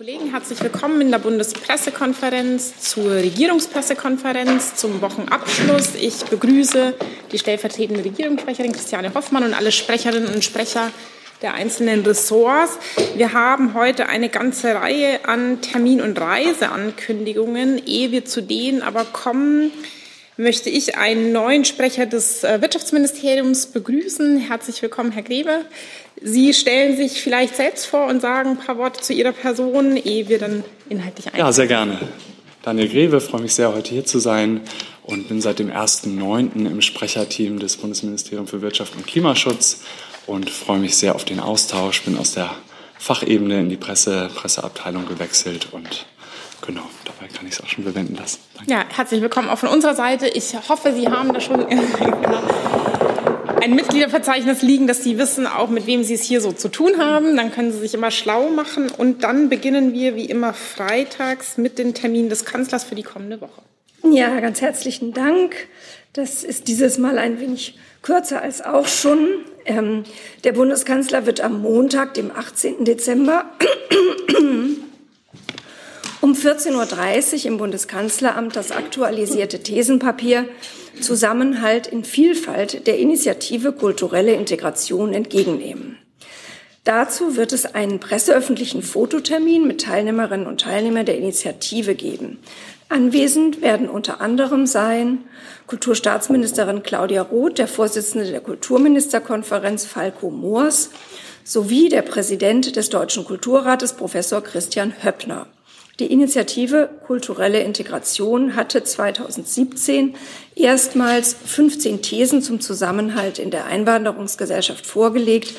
Kollegen, herzlich willkommen in der Bundespressekonferenz zur Regierungspressekonferenz zum Wochenabschluss. Ich begrüße die stellvertretende Regierungssprecherin Christiane Hoffmann und alle Sprecherinnen und Sprecher der einzelnen Ressorts. Wir haben heute eine ganze Reihe an Termin- und Reiseankündigungen. Ehe wir zu denen aber kommen, möchte ich einen neuen Sprecher des äh, Wirtschaftsministeriums begrüßen. Herzlich willkommen, Herr Grebe. Sie stellen sich vielleicht selbst vor und sagen ein paar Worte zu Ihrer Person, ehe wir dann inhaltlich eingehen. Ja, sehr gerne. Daniel Greve, freue mich sehr, heute hier zu sein und bin seit dem 1.9. im Sprecherteam des Bundesministeriums für Wirtschaft und Klimaschutz und freue mich sehr auf den Austausch. Bin aus der Fachebene in die Presse, Presseabteilung gewechselt und genau, dabei kann ich es auch schon bewenden lassen. Danke. Ja, herzlich willkommen auch von unserer Seite. Ich hoffe, Sie haben da schon ein Mitgliederverzeichnis liegen, dass Sie wissen auch, mit wem Sie es hier so zu tun haben. Dann können Sie sich immer schlau machen. Und dann beginnen wir wie immer freitags mit den Terminen des Kanzlers für die kommende Woche. Ja, ganz herzlichen Dank. Das ist dieses Mal ein wenig kürzer als auch schon. Ähm, der Bundeskanzler wird am Montag, dem 18. Dezember, um 14.30 Uhr im Bundeskanzleramt das aktualisierte Thesenpapier Zusammenhalt in Vielfalt der Initiative Kulturelle Integration entgegennehmen. Dazu wird es einen presseöffentlichen Fototermin mit Teilnehmerinnen und Teilnehmern der Initiative geben. Anwesend werden unter anderem sein Kulturstaatsministerin Claudia Roth, der Vorsitzende der Kulturministerkonferenz Falco Moors sowie der Präsident des Deutschen Kulturrates Professor Christian Höppner. Die Initiative Kulturelle Integration hatte 2017 erstmals 15 Thesen zum Zusammenhalt in der Einwanderungsgesellschaft vorgelegt.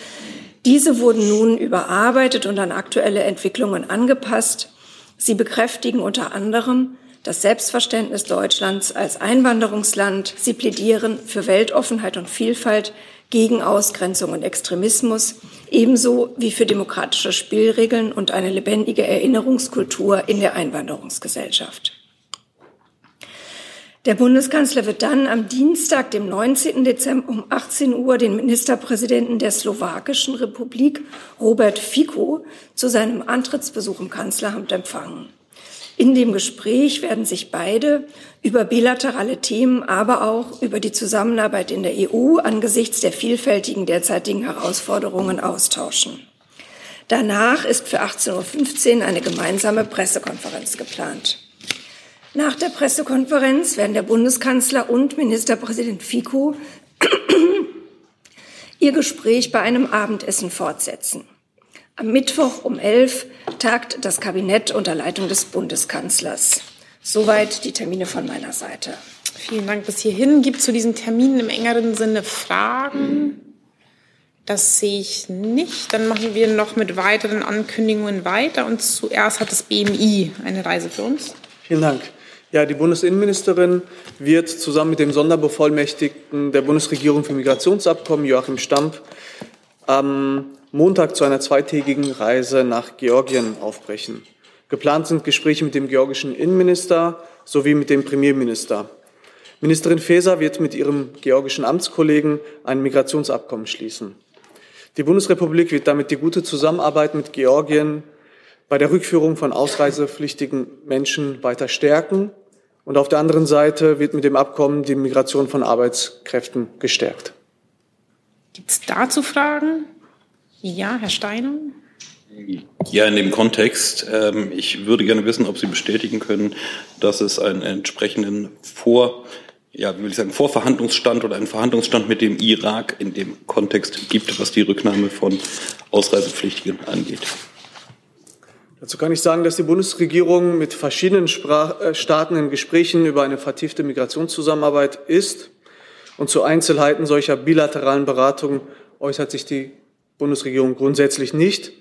Diese wurden nun überarbeitet und an aktuelle Entwicklungen angepasst. Sie bekräftigen unter anderem das Selbstverständnis Deutschlands als Einwanderungsland. Sie plädieren für Weltoffenheit und Vielfalt, gegen Ausgrenzung und Extremismus, ebenso wie für demokratische Spielregeln und eine lebendige Erinnerungskultur in der Einwanderungsgesellschaft. Der Bundeskanzler wird dann am Dienstag, dem 19. Dezember um 18 Uhr den Ministerpräsidenten der Slowakischen Republik, Robert Fico, zu seinem Antrittsbesuch im Kanzleramt empfangen. In dem Gespräch werden sich beide über bilaterale Themen, aber auch über die Zusammenarbeit in der EU angesichts der vielfältigen derzeitigen Herausforderungen austauschen. Danach ist für 18.15 Uhr eine gemeinsame Pressekonferenz geplant. Nach der Pressekonferenz werden der Bundeskanzler und Ministerpräsident Fico ihr Gespräch bei einem Abendessen fortsetzen. Am Mittwoch um 11 tagt das Kabinett unter Leitung des Bundeskanzlers. Soweit die Termine von meiner Seite. Vielen Dank bis hierhin. Gibt es zu diesen Terminen im engeren Sinne Fragen? Das sehe ich nicht. Dann machen wir noch mit weiteren Ankündigungen weiter. Und zuerst hat das BMI eine Reise für uns. Vielen Dank. Ja, die Bundesinnenministerin wird zusammen mit dem Sonderbevollmächtigten der Bundesregierung für Migrationsabkommen, Joachim Stamp, am Montag zu einer zweitägigen Reise nach Georgien aufbrechen. Geplant sind Gespräche mit dem georgischen Innenminister sowie mit dem Premierminister. Ministerin Faeser wird mit ihrem georgischen Amtskollegen ein Migrationsabkommen schließen. Die Bundesrepublik wird damit die gute Zusammenarbeit mit Georgien bei der Rückführung von ausreisepflichtigen Menschen weiter stärken. Und auf der anderen Seite wird mit dem Abkommen die Migration von Arbeitskräften gestärkt. Gibt es dazu Fragen? Ja, Herr Steiner. Ja, in dem Kontext. Ähm, ich würde gerne wissen, ob Sie bestätigen können, dass es einen entsprechenden Vor, ja, wie will ich sagen, Vorverhandlungsstand oder einen Verhandlungsstand mit dem Irak in dem Kontext gibt, was die Rücknahme von Ausreisepflichtigen angeht. Dazu kann ich sagen, dass die Bundesregierung mit verschiedenen Sprach äh, Staaten in Gesprächen über eine vertiefte Migrationszusammenarbeit ist. Und zu Einzelheiten solcher bilateralen Beratungen äußert sich die Bundesregierung grundsätzlich nicht,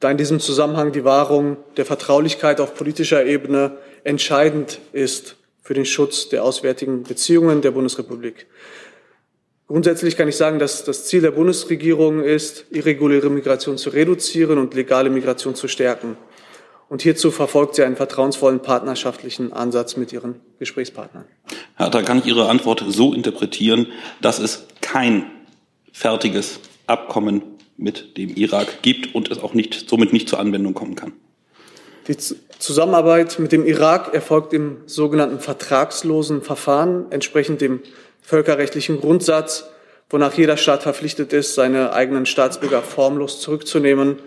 da in diesem Zusammenhang die Wahrung der Vertraulichkeit auf politischer Ebene entscheidend ist für den Schutz der auswärtigen Beziehungen der Bundesrepublik. Grundsätzlich kann ich sagen, dass das Ziel der Bundesregierung ist, irreguläre Migration zu reduzieren und legale Migration zu stärken. Und hierzu verfolgt sie einen vertrauensvollen partnerschaftlichen Ansatz mit ihren Gesprächspartnern. Ja, da kann ich Ihre Antwort so interpretieren, dass es kein fertiges Abkommen mit dem Irak gibt und es auch nicht, somit nicht zur Anwendung kommen kann. Die Zusammenarbeit mit dem Irak erfolgt im sogenannten vertragslosen Verfahren, entsprechend dem völkerrechtlichen Grundsatz, wonach jeder Staat verpflichtet ist, seine eigenen Staatsbürger formlos zurückzunehmen,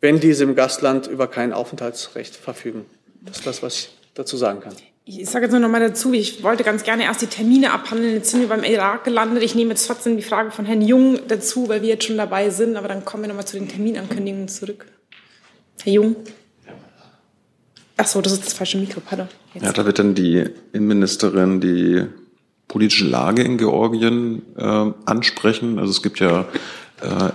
wenn diese im Gastland über kein Aufenthaltsrecht verfügen. Das ist das, was ich dazu sagen kann. Ich sage jetzt nur noch mal dazu, ich wollte ganz gerne erst die Termine abhandeln. Jetzt sind wir beim Irak gelandet. Ich nehme jetzt trotzdem die Frage von Herrn Jung dazu, weil wir jetzt schon dabei sind. Aber dann kommen wir noch mal zu den Terminankündigungen zurück. Herr Jung. Ach so, das ist das falsche Mikro, pardon. Jetzt. Ja, da wird dann die Innenministerin die politische Lage in Georgien äh, ansprechen. Also es gibt ja äh,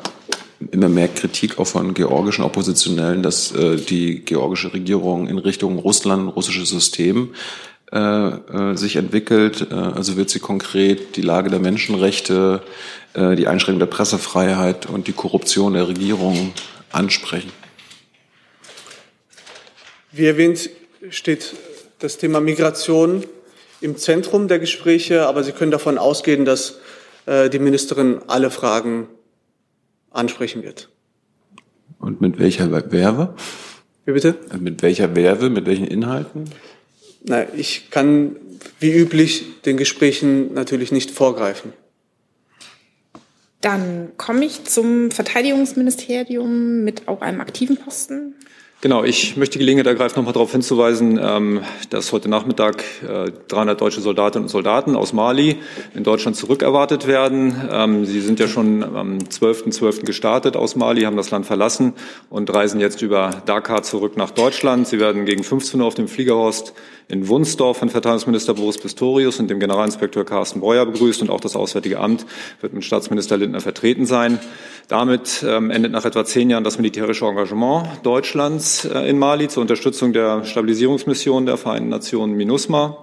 immer mehr Kritik auch von georgischen Oppositionellen, dass äh, die georgische Regierung in Richtung Russland, russisches System äh, äh, sich entwickelt. Äh, also wird sie konkret die Lage der Menschenrechte, äh, die Einschränkung der Pressefreiheit und die Korruption der Regierung ansprechen. Wie erwähnt, steht das Thema Migration im Zentrum der Gespräche, aber Sie können davon ausgehen, dass äh, die Ministerin alle Fragen ansprechen wird. Und mit welcher Werbe? Wie bitte? Mit welcher Werbe, mit welchen Inhalten? Na, ich kann wie üblich den Gesprächen natürlich nicht vorgreifen. Dann komme ich zum Verteidigungsministerium mit auch einem aktiven Posten. Genau, ich möchte die Gelegenheit ergreifen, nochmal darauf hinzuweisen, ähm, dass heute Nachmittag 300 äh, deutsche Soldatinnen und Soldaten aus Mali in Deutschland zurückerwartet werden. Ähm, sie sind ja schon am 12.12. .12. gestartet aus Mali, haben das Land verlassen und reisen jetzt über Dakar zurück nach Deutschland. Sie werden gegen 15 Uhr auf dem Fliegerhorst in Wunsdorf von Verteidigungsminister Boris Pistorius und dem Generalinspektor Carsten Breuer begrüßt und auch das Auswärtige Amt wird mit Staatsminister Lindner vertreten sein. Damit ähm, endet nach etwa zehn Jahren das militärische Engagement Deutschlands in Mali zur Unterstützung der Stabilisierungsmission der Vereinten Nationen MINUSMA.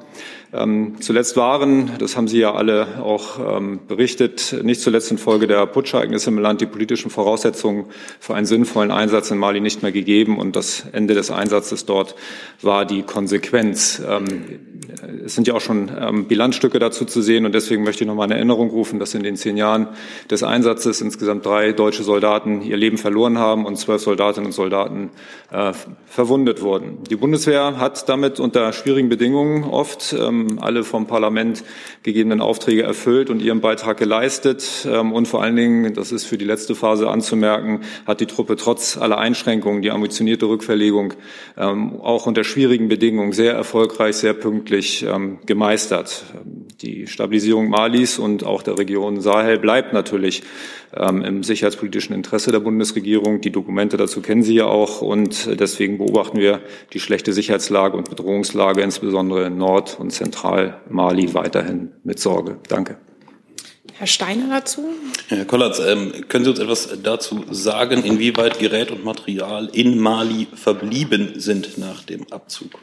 Ähm, zuletzt waren, das haben Sie ja alle auch ähm, berichtet, nicht zuletzt infolge der Putschereignisse im Land die politischen Voraussetzungen für einen sinnvollen Einsatz in Mali nicht mehr gegeben und das Ende des Einsatzes dort war die Konsequenz. Ähm, es sind ja auch schon Bilanzstücke dazu zu sehen und deswegen möchte ich noch mal in Erinnerung rufen, dass in den zehn Jahren des Einsatzes insgesamt drei deutsche Soldaten ihr Leben verloren haben und zwölf Soldatinnen und Soldaten äh, verwundet wurden. Die Bundeswehr hat damit unter schwierigen Bedingungen oft ähm, ähm, alle vom Parlament gegebenen Aufträge erfüllt und ihren Beitrag geleistet. Ähm, und vor allen Dingen, das ist für die letzte Phase anzumerken, hat die Truppe trotz aller Einschränkungen die ambitionierte Rückverlegung ähm, auch unter schwierigen Bedingungen sehr erfolgreich, sehr pünktlich gemeistert. Die Stabilisierung Malis und auch der Region Sahel bleibt natürlich ähm, im sicherheitspolitischen Interesse der Bundesregierung. Die Dokumente dazu kennen Sie ja auch und deswegen beobachten wir die schlechte Sicherheitslage und Bedrohungslage insbesondere in Nord- und Zentral-Mali weiterhin mit Sorge. Danke. Herr Steiner dazu? Herr Kollatz, ähm, können Sie uns etwas dazu sagen, inwieweit Gerät und Material in Mali verblieben sind nach dem Abzug?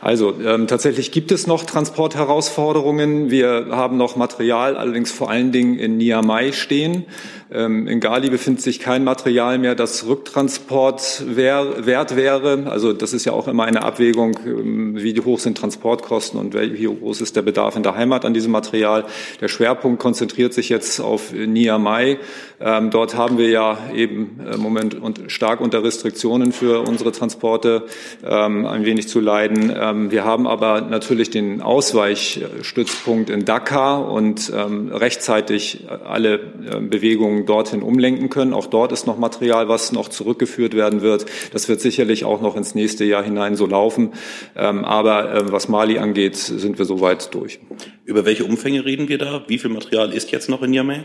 Also ähm, tatsächlich gibt es noch Transportherausforderungen. Wir haben noch Material, allerdings vor allen Dingen in Niamey stehen. Ähm, in Gali befindet sich kein Material mehr, das Rücktransport wert wäre. Also das ist ja auch immer eine Abwägung, ähm, wie hoch sind Transportkosten und wie groß ist der Bedarf in der Heimat an diesem Material. Der Schwerpunkt konzentriert sich jetzt auf Niamey. Ähm, dort haben wir ja eben im Moment und stark unter Restriktionen für unsere Transporte ein wenig zu leiden. Wir haben aber natürlich den Ausweichstützpunkt in Dakar und rechtzeitig alle äh, Bewegungen Bewegungen dorthin umlenken können. Auch dort ist noch Material, was noch zurückgeführt werden wird. Das wird sicherlich auch noch ins nächste Jahr hinein so laufen. Ähm, aber äh, was Mali angeht, sind wir soweit durch. Über welche Umfänge reden wir da? Wie viel Material ist jetzt noch in Niamey?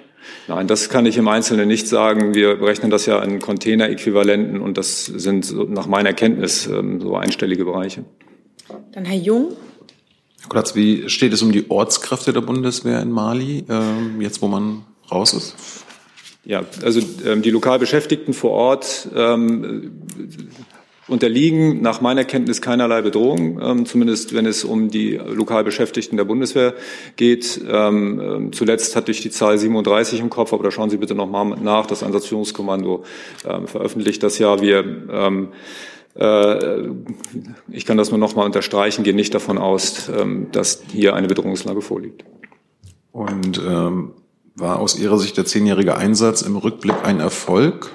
Nein, das kann ich im Einzelnen nicht sagen. Wir berechnen das ja in Container-Äquivalenten und das sind nach meiner Kenntnis ähm, so einstellige Bereiche. Dann Herr Jung. Kurz, wie steht es um die Ortskräfte der Bundeswehr in Mali, ähm, jetzt wo man raus ist? Ja, also ähm, die lokal Beschäftigten vor Ort ähm, unterliegen nach meiner Kenntnis keinerlei Bedrohung, ähm, zumindest wenn es um die lokal Beschäftigten der Bundeswehr geht. Ähm, ähm zuletzt hatte ich die Zahl 37 im Kopf, aber da schauen Sie bitte noch mal nach. Das Einsatzführungskommando ähm, veröffentlicht das ja. Wir ähm, äh, ich kann das nur noch mal unterstreichen, gehe nicht davon aus, ähm, dass hier eine Bedrohungslage vorliegt. Und ähm, war aus Ihrer Sicht der zehnjährige Einsatz im Rückblick ein Erfolg?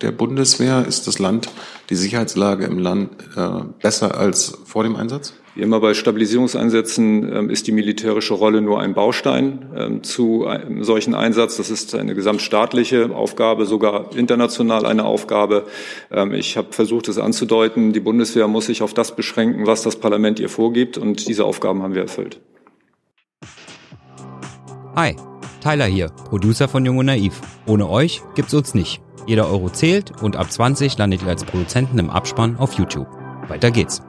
der Bundeswehr? Ist das Land, die Sicherheitslage im Land äh, besser als vor dem Einsatz? Wie immer bei Stabilisierungseinsätzen ähm, ist die militärische Rolle nur ein Baustein ähm, zu einem solchen Einsatz. Das ist eine gesamtstaatliche Aufgabe, sogar international eine Aufgabe. Ähm, ich habe versucht, es anzudeuten. Die Bundeswehr muss sich auf das beschränken, was das Parlament ihr vorgibt. Und diese Aufgaben haben wir erfüllt. Hi, Tyler hier, Producer von Jung und Naiv. Ohne euch gibt's uns nicht. Jeder Euro zählt und ab 20 landet ihr als Produzenten im Abspann auf YouTube. Weiter geht's.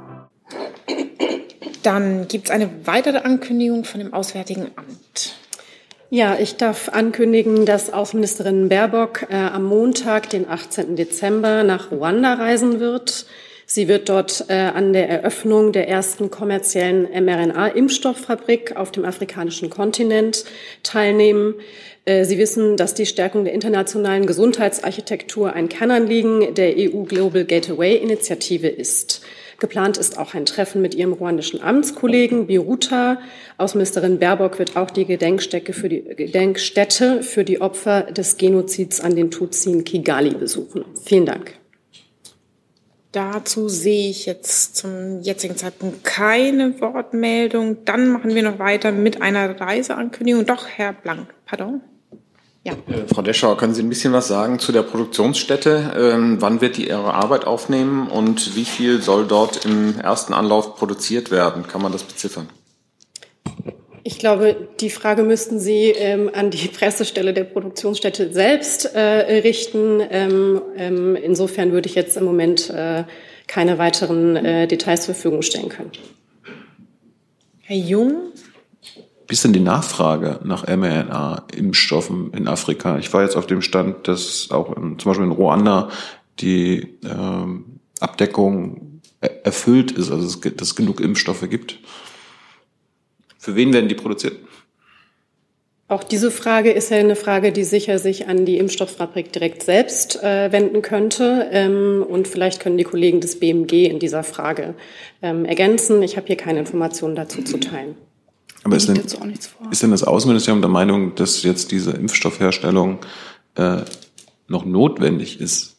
Dann gibt es eine weitere Ankündigung von dem Auswärtigen Amt. Ja, ich darf ankündigen, dass Außenministerin Baerbock äh, am Montag, den 18. Dezember, nach Ruanda reisen wird. Sie wird dort äh, an der Eröffnung der ersten kommerziellen mRNA-Impfstofffabrik auf dem afrikanischen Kontinent teilnehmen. Äh, Sie wissen, dass die Stärkung der internationalen Gesundheitsarchitektur ein Kernanliegen der EU Global Gateway Initiative ist. Geplant ist auch ein Treffen mit ihrem ruandischen Amtskollegen Biruta. Außenministerin Baerbock wird auch die Gedenkstätte für die, Gedenkstätte für die Opfer des Genozids an den Tutsi in Kigali besuchen. Vielen Dank. Dazu sehe ich jetzt zum jetzigen Zeitpunkt keine Wortmeldung. Dann machen wir noch weiter mit einer Reiseankündigung. Doch, Herr Blank, pardon. Ja. Äh, Frau Deschauer, können Sie ein bisschen was sagen zu der Produktionsstätte? Ähm, wann wird die Ihre Arbeit aufnehmen und wie viel soll dort im ersten Anlauf produziert werden? Kann man das beziffern? Ich glaube, die Frage müssten Sie ähm, an die Pressestelle der Produktionsstätte selbst äh, richten. Ähm, ähm, insofern würde ich jetzt im Moment äh, keine weiteren äh, Details zur Verfügung stellen können. Herr Jung? Wie ist denn die Nachfrage nach mRNA-Impfstoffen in Afrika? Ich war jetzt auf dem Stand, dass auch in, zum Beispiel in Ruanda die ähm, Abdeckung erfüllt ist, also es, dass es genug Impfstoffe gibt. Für wen werden die produziert? Auch diese Frage ist ja eine Frage, die sicher sich an die Impfstofffabrik direkt selbst äh, wenden könnte. Ähm, und vielleicht können die Kollegen des BMG in dieser Frage ähm, ergänzen. Ich habe hier keine Informationen dazu zu teilen. Aber ist denn, ist denn das Außenministerium der Meinung, dass jetzt diese Impfstoffherstellung äh, noch notwendig ist?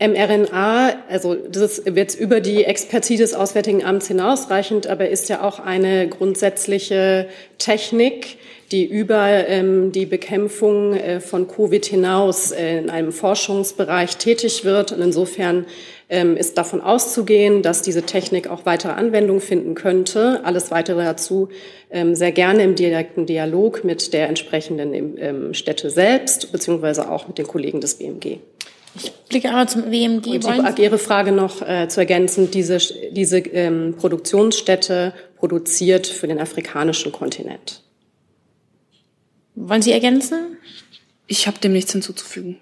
mRNA, also das jetzt über die Expertise des Auswärtigen Amts hinausreichend, aber ist ja auch eine grundsätzliche Technik, die über ähm, die Bekämpfung äh, von Covid hinaus äh, in einem Forschungsbereich tätig wird. Und insofern ähm, ist davon auszugehen, dass diese Technik auch weitere Anwendung finden könnte. Alles weitere dazu ähm, sehr gerne im direkten Dialog mit der entsprechenden ähm, Städte selbst, beziehungsweise auch mit den Kollegen des BMG. Ich blicke einmal zum WMG. Und die Ihre Frage noch äh, zu ergänzen, diese, diese ähm, Produktionsstätte produziert für den afrikanischen Kontinent. Wollen Sie ergänzen? Ich habe dem nichts hinzuzufügen.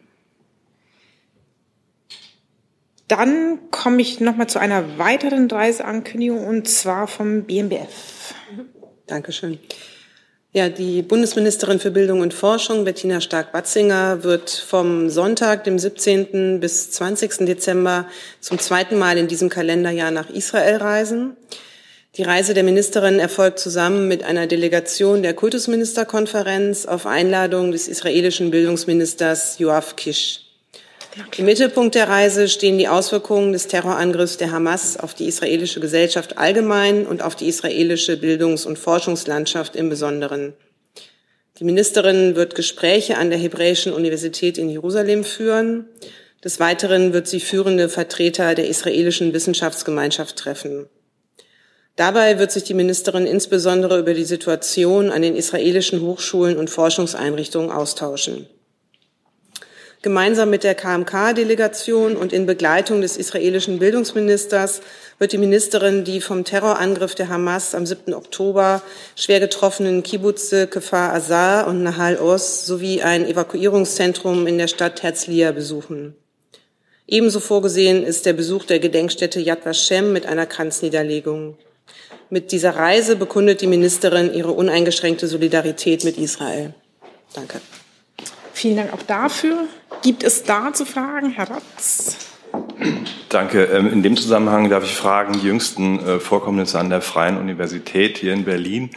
Dann komme ich noch mal zu einer weiteren Reiseankündigung und zwar vom BMBF. Dankeschön. Ja, die Bundesministerin für Bildung und Forschung, Bettina Stark-Batzinger, wird vom Sonntag, dem 17. bis 20. Dezember zum zweiten Mal in diesem Kalenderjahr nach Israel reisen. Die Reise der Ministerin erfolgt zusammen mit einer Delegation der Kultusministerkonferenz auf Einladung des israelischen Bildungsministers Yoav Kish. Im Mittelpunkt der Reise stehen die Auswirkungen des Terrorangriffs der Hamas auf die israelische Gesellschaft allgemein und auf die israelische Bildungs- und Forschungslandschaft im Besonderen. Die Ministerin wird Gespräche an der Hebräischen Universität in Jerusalem führen. Des Weiteren wird sie führende Vertreter der israelischen Wissenschaftsgemeinschaft treffen. Dabei wird sich die Ministerin insbesondere über die Situation an den israelischen Hochschulen und Forschungseinrichtungen austauschen. Gemeinsam mit der KMK-Delegation und in Begleitung des israelischen Bildungsministers wird die Ministerin die vom Terrorangriff der Hamas am 7. Oktober schwer getroffenen Kibbutze Kefar Azar und Nahal Oz sowie ein Evakuierungszentrum in der Stadt Herzliya besuchen. Ebenso vorgesehen ist der Besuch der Gedenkstätte Yad Vashem mit einer Kranzniederlegung. Mit dieser Reise bekundet die Ministerin ihre uneingeschränkte Solidarität mit Israel. Danke. Vielen Dank auch dafür. Gibt es dazu Fragen, Herr Ratz? Danke. Ähm, in dem Zusammenhang darf ich fragen, die jüngsten äh, Vorkommnisse an der Freien Universität hier in Berlin.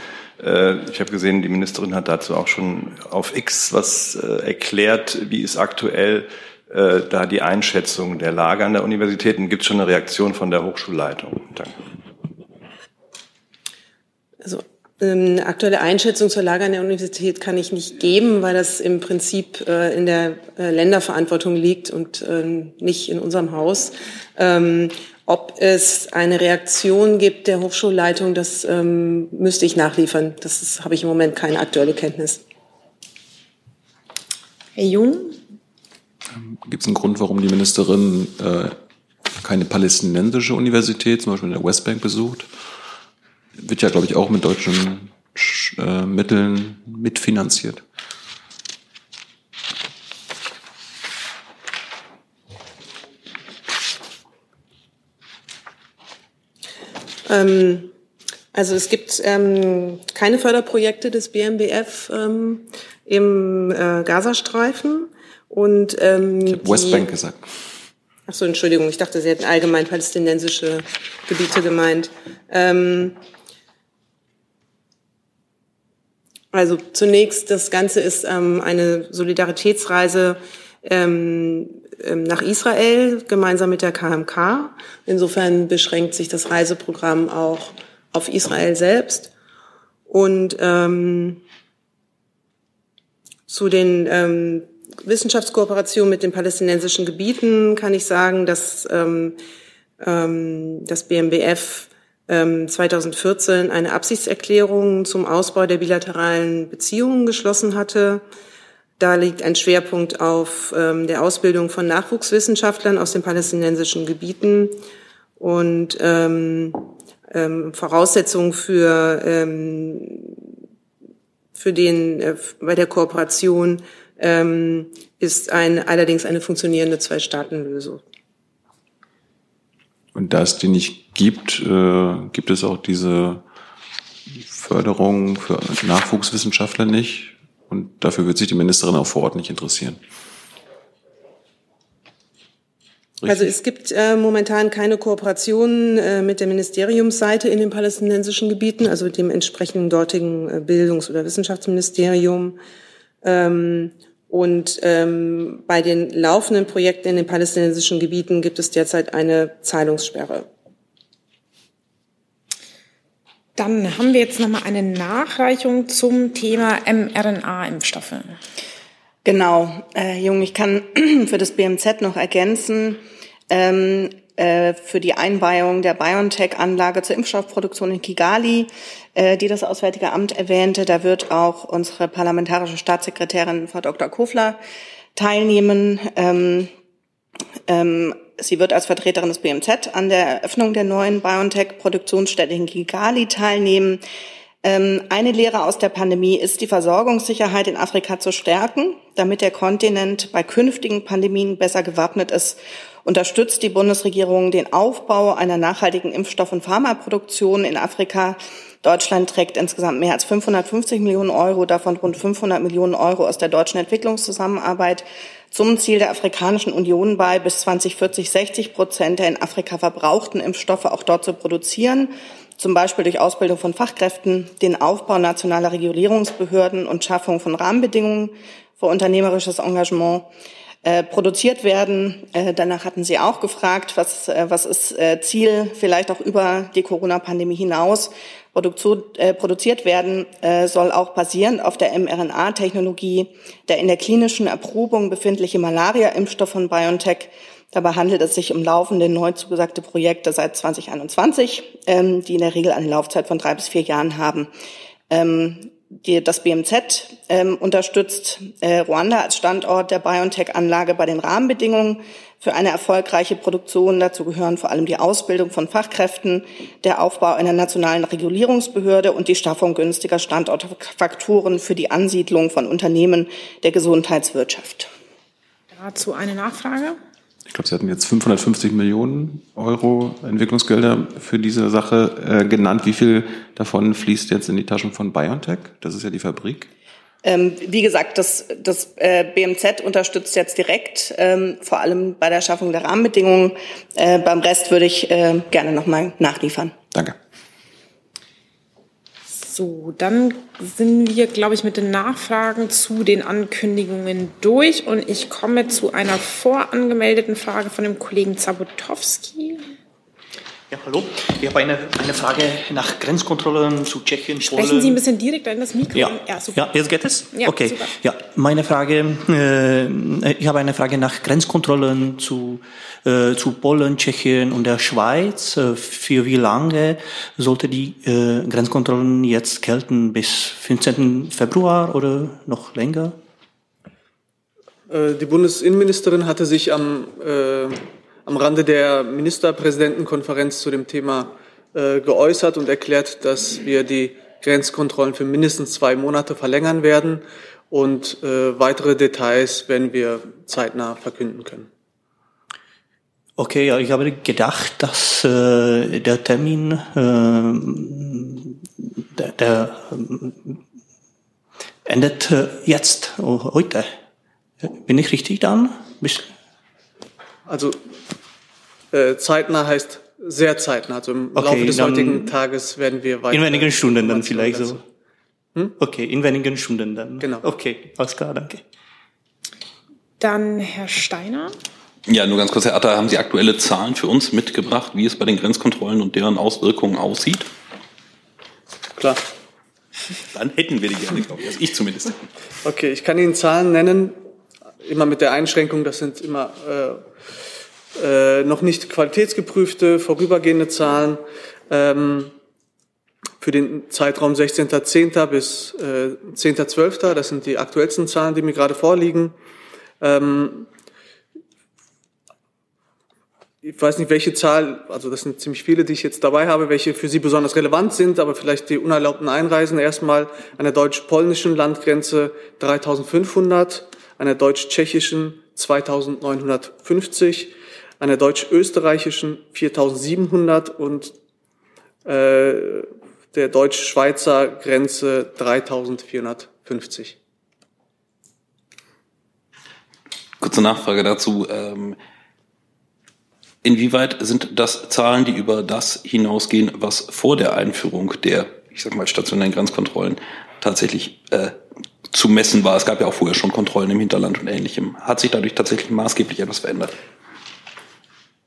Äh, ich habe gesehen, die Ministerin hat dazu auch schon auf X was äh, erklärt. Wie ist aktuell da die Einschätzung der Lage an der Universität? Und gibt es schon eine Reaktion von der Hochschulleitung? Danke. Eine ähm, aktuelle Einschätzung zur Lage an der Universität kann ich nicht geben, weil das im Prinzip äh, in der äh, Länderverantwortung liegt und ähm, nicht in unserem Haus. Ähm, ob es eine Reaktion gibt der Hochschulleitung, das müsste ich nachliefern. Das habe ich im Moment keine aktuelle Kenntnis. Herr Jung? Gibt es einen Grund, warum die Ministerin äh, keine palästinensische Universität, zum Beispiel in der Westbank, besucht? Wird ja, glaube ich, auch mit deutschen äh, Mitteln mitfinanziert. Ähm, also es gibt ähm, keine Förderprojekte des BMBF ähm, im äh, Gazastreifen und ähm, ich Westbank gesagt. Ach so, Entschuldigung, ich dachte, Sie hätten allgemein palästinensische Gebiete gemeint. Ähm, Also zunächst, das Ganze ist ähm, eine Solidaritätsreise ähm, ähm nach Israel gemeinsam mit der KMK. Insofern beschränkt sich das Reiseprogramm auch auf Israel selbst. Und ähm, zu den ähm, Wissenschaftskooperationen mit den palästinensischen Gebieten kann ich sagen, dass ähm, ähm, das BMBF 2014 ähm, eine Absichtserklärung zum Ausbau der bilateralen Beziehungen geschlossen hatte. Da liegt ein Schwerpunkt auf ähm, der Ausbildung von Nachwuchswissenschaftlern aus den palästinensischen Gebieten und ähm, Voraussetzungen für, für den, äh, bei der Kooperation ist ein, allerdings eine funktionierende Zwei-Staaten-Lösung. Und da es die nicht gibt, äh, gibt es auch diese Förderung für Nachwuchswissenschaftler nicht. Und dafür wird sich die Ministerin auch vor Ort nicht interessieren. Richtig? Also es gibt äh, momentan keine Kooperation äh, mit der Ministeriumsseite in den palästinensischen Gebieten, also dem entsprechenden dortigen äh, Bildungs- oder Wissenschaftsministerium. Ähm, und ähm, bei den laufenden Projekten in den palästinensischen Gebieten gibt es derzeit eine Zahlungssperre. Dann haben wir jetzt noch mal eine Nachreichung zum Thema mRNA-Impfstoffe. Genau, Herr Jung, ich kann für das BMZ noch ergänzen, ähm, äh, für die Einweihung der BioNTech-Anlage zur Impfstoffproduktion in Kigali äh, die das Auswärtige Amt erwähnte. Da wird auch unsere parlamentarische Staatssekretärin Frau Dr. Kofler teilnehmen. Ähm, ähm, sie wird als Vertreterin des BMZ an der Eröffnung der neuen BioNTech-Produktionsstätte in Kigali teilnehmen. Ähm, eine Lehre aus der Pandemie ist, die Versorgungssicherheit in Afrika zu stärken, damit der Kontinent bei künftigen Pandemien besser gewappnet ist unterstützt die Bundesregierung den Aufbau einer nachhaltigen Impfstoff- und Pharmaproduktion in Afrika. Deutschland trägt insgesamt mehr als 550 Millionen Euro, davon rund 500 Millionen Euro aus der deutschen Entwicklungszusammenarbeit. Zum Ziel der Afrikanischen Union bei, bis 2040 60 Prozent der in Afrika verbrauchten Impfstoffe auch dort zu produzieren, zum Beispiel durch Ausbildung von Fachkräften, den Aufbau nationaler Regulierungsbehörden und Schaffung von Rahmenbedingungen für unternehmerisches Engagement äh, produziert werden. Äh, danach hatten Sie auch gefragt, was, äh, was ist äh, Ziel vielleicht auch über die Corona-Pandemie hinaus. Produktion, äh, produziert werden äh, soll auch basierend auf der mRNA-Technologie der in der klinischen Erprobung befindliche Malaria-Impfstoff von BioNTech. Dabei handelt es sich um laufende neu zugesagte Projekte seit 2021, ähm, die in der Regel eine Laufzeit von drei bis vier Jahren haben. Ähm, die, das BMZ ähm, unterstützt äh, Ruanda als Standort der BioNTech-Anlage bei den Rahmenbedingungen für eine erfolgreiche Produktion. Dazu gehören vor allem die Ausbildung von Fachkräften, der Aufbau einer nationalen Regulierungsbehörde und die Schaffung günstiger Standortfaktoren für die Ansiedlung von Unternehmen der Gesundheitswirtschaft. Dazu eine Nachfrage. Ich glaube, Sie hatten jetzt 550 Millionen Euro Entwicklungsgelder für diese Sache äh, genannt. Wie viel davon fließt jetzt in die Taschen von BioNTech? Das ist ja die Fabrik. Ähm, wie gesagt, das, das äh, BMZ unterstützt jetzt direkt, ähm, vor allem bei der Schaffung der Rahmenbedingungen. Äh, beim Rest würde ich äh, gerne nochmal nachliefern. Danke. So, dann sind wir, glaube ich, mit den Nachfragen zu den Ankündigungen durch und ich komme zu einer vorangemeldeten Frage von dem Kollegen Zabotowski. Ja, hallo. Ich habe eine, eine Frage nach Grenzkontrollen zu Tschechien, Sprechen Polen. Sie ein bisschen direkter in das Mikro. Ja, ja, super. ja jetzt geht es? Ja, okay. super. Ja, meine Frage, äh, ich habe eine Frage nach Grenzkontrollen zu, äh, zu Polen, Tschechien und der Schweiz. Äh, für wie lange sollte die äh, Grenzkontrollen jetzt gelten? Bis 15. Februar oder noch länger? Äh, Die Bundesinnenministerin hatte sich am, äh, am Rande der Ministerpräsidentenkonferenz zu dem Thema äh, geäußert und erklärt, dass wir die Grenzkontrollen für mindestens zwei Monate verlängern werden und äh, weitere Details werden wir zeitnah verkünden können. Okay, ja, ich habe gedacht, dass äh, der Termin, äh, der, der endet äh, jetzt, oh, heute. Bin ich richtig dann? Bis, Also äh, zeitnah heißt sehr zeitnah. Also im Okay, Laufe des heutigen Tages werden wir weiter. in wenigen Stunden dann vielleicht so. Hm? Okay, in wenigen Stunden dann. Genau. Okay, alles klar, danke. Dann Herr Steiner. Ja, nur ganz kurz, Herr Atter, haben Sie aktuelle Zahlen für uns mitgebracht, wie es bei den Grenzkontrollen und deren Auswirkungen aussieht? Klar. Dann hätten wir die gerne, glaube ich. Also ich zumindest. Okay, ich kann Ihnen Zahlen nennen, immer mit der Einschränkung, das sind immer äh, äh, noch nicht qualitätsgeprüfte, vorübergehende Zahlen. Ähm, für den Zeitraum 16.10. bis äh, 10.12., das sind die aktuellsten Zahlen, die mir gerade vorliegen. Ähm, ich weiß nicht, welche Zahl, also das sind ziemlich viele, die ich jetzt dabei habe, welche für Sie besonders relevant sind, aber vielleicht die unerlaubten Einreisen erstmal an der deutsch-polnischen Landgrenze 3500, der deutsch-tschechischen 2950, an der deutsch-österreichischen 4700 und äh, der deutsch-schweizer Grenze 3450. Kurze Nachfrage dazu. Ähm, inwieweit sind das Zahlen, die über das hinausgehen, was vor der Einführung der, ich sag mal, stationären Grenzkontrollen tatsächlich äh, zu messen war? Es gab ja auch vorher schon Kontrollen im Hinterland und ähnlichem. Hat sich dadurch tatsächlich maßgeblich etwas verändert?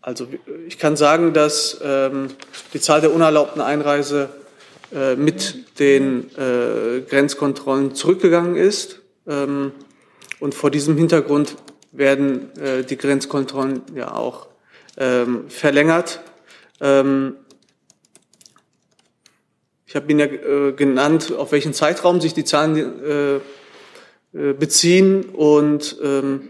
Also ich kann sagen, dass ähm, die Zahl der unerlaubten Einreise äh, mit den äh, Grenzkontrollen zurückgegangen ist. Ähm, und vor diesem Hintergrund werden äh, die Grenzkontrollen ja auch ähm, verlängert. Ähm, ich habe Ihnen ja äh, genannt, auf welchen Zeitraum sich die Zahlen äh, beziehen und ähm,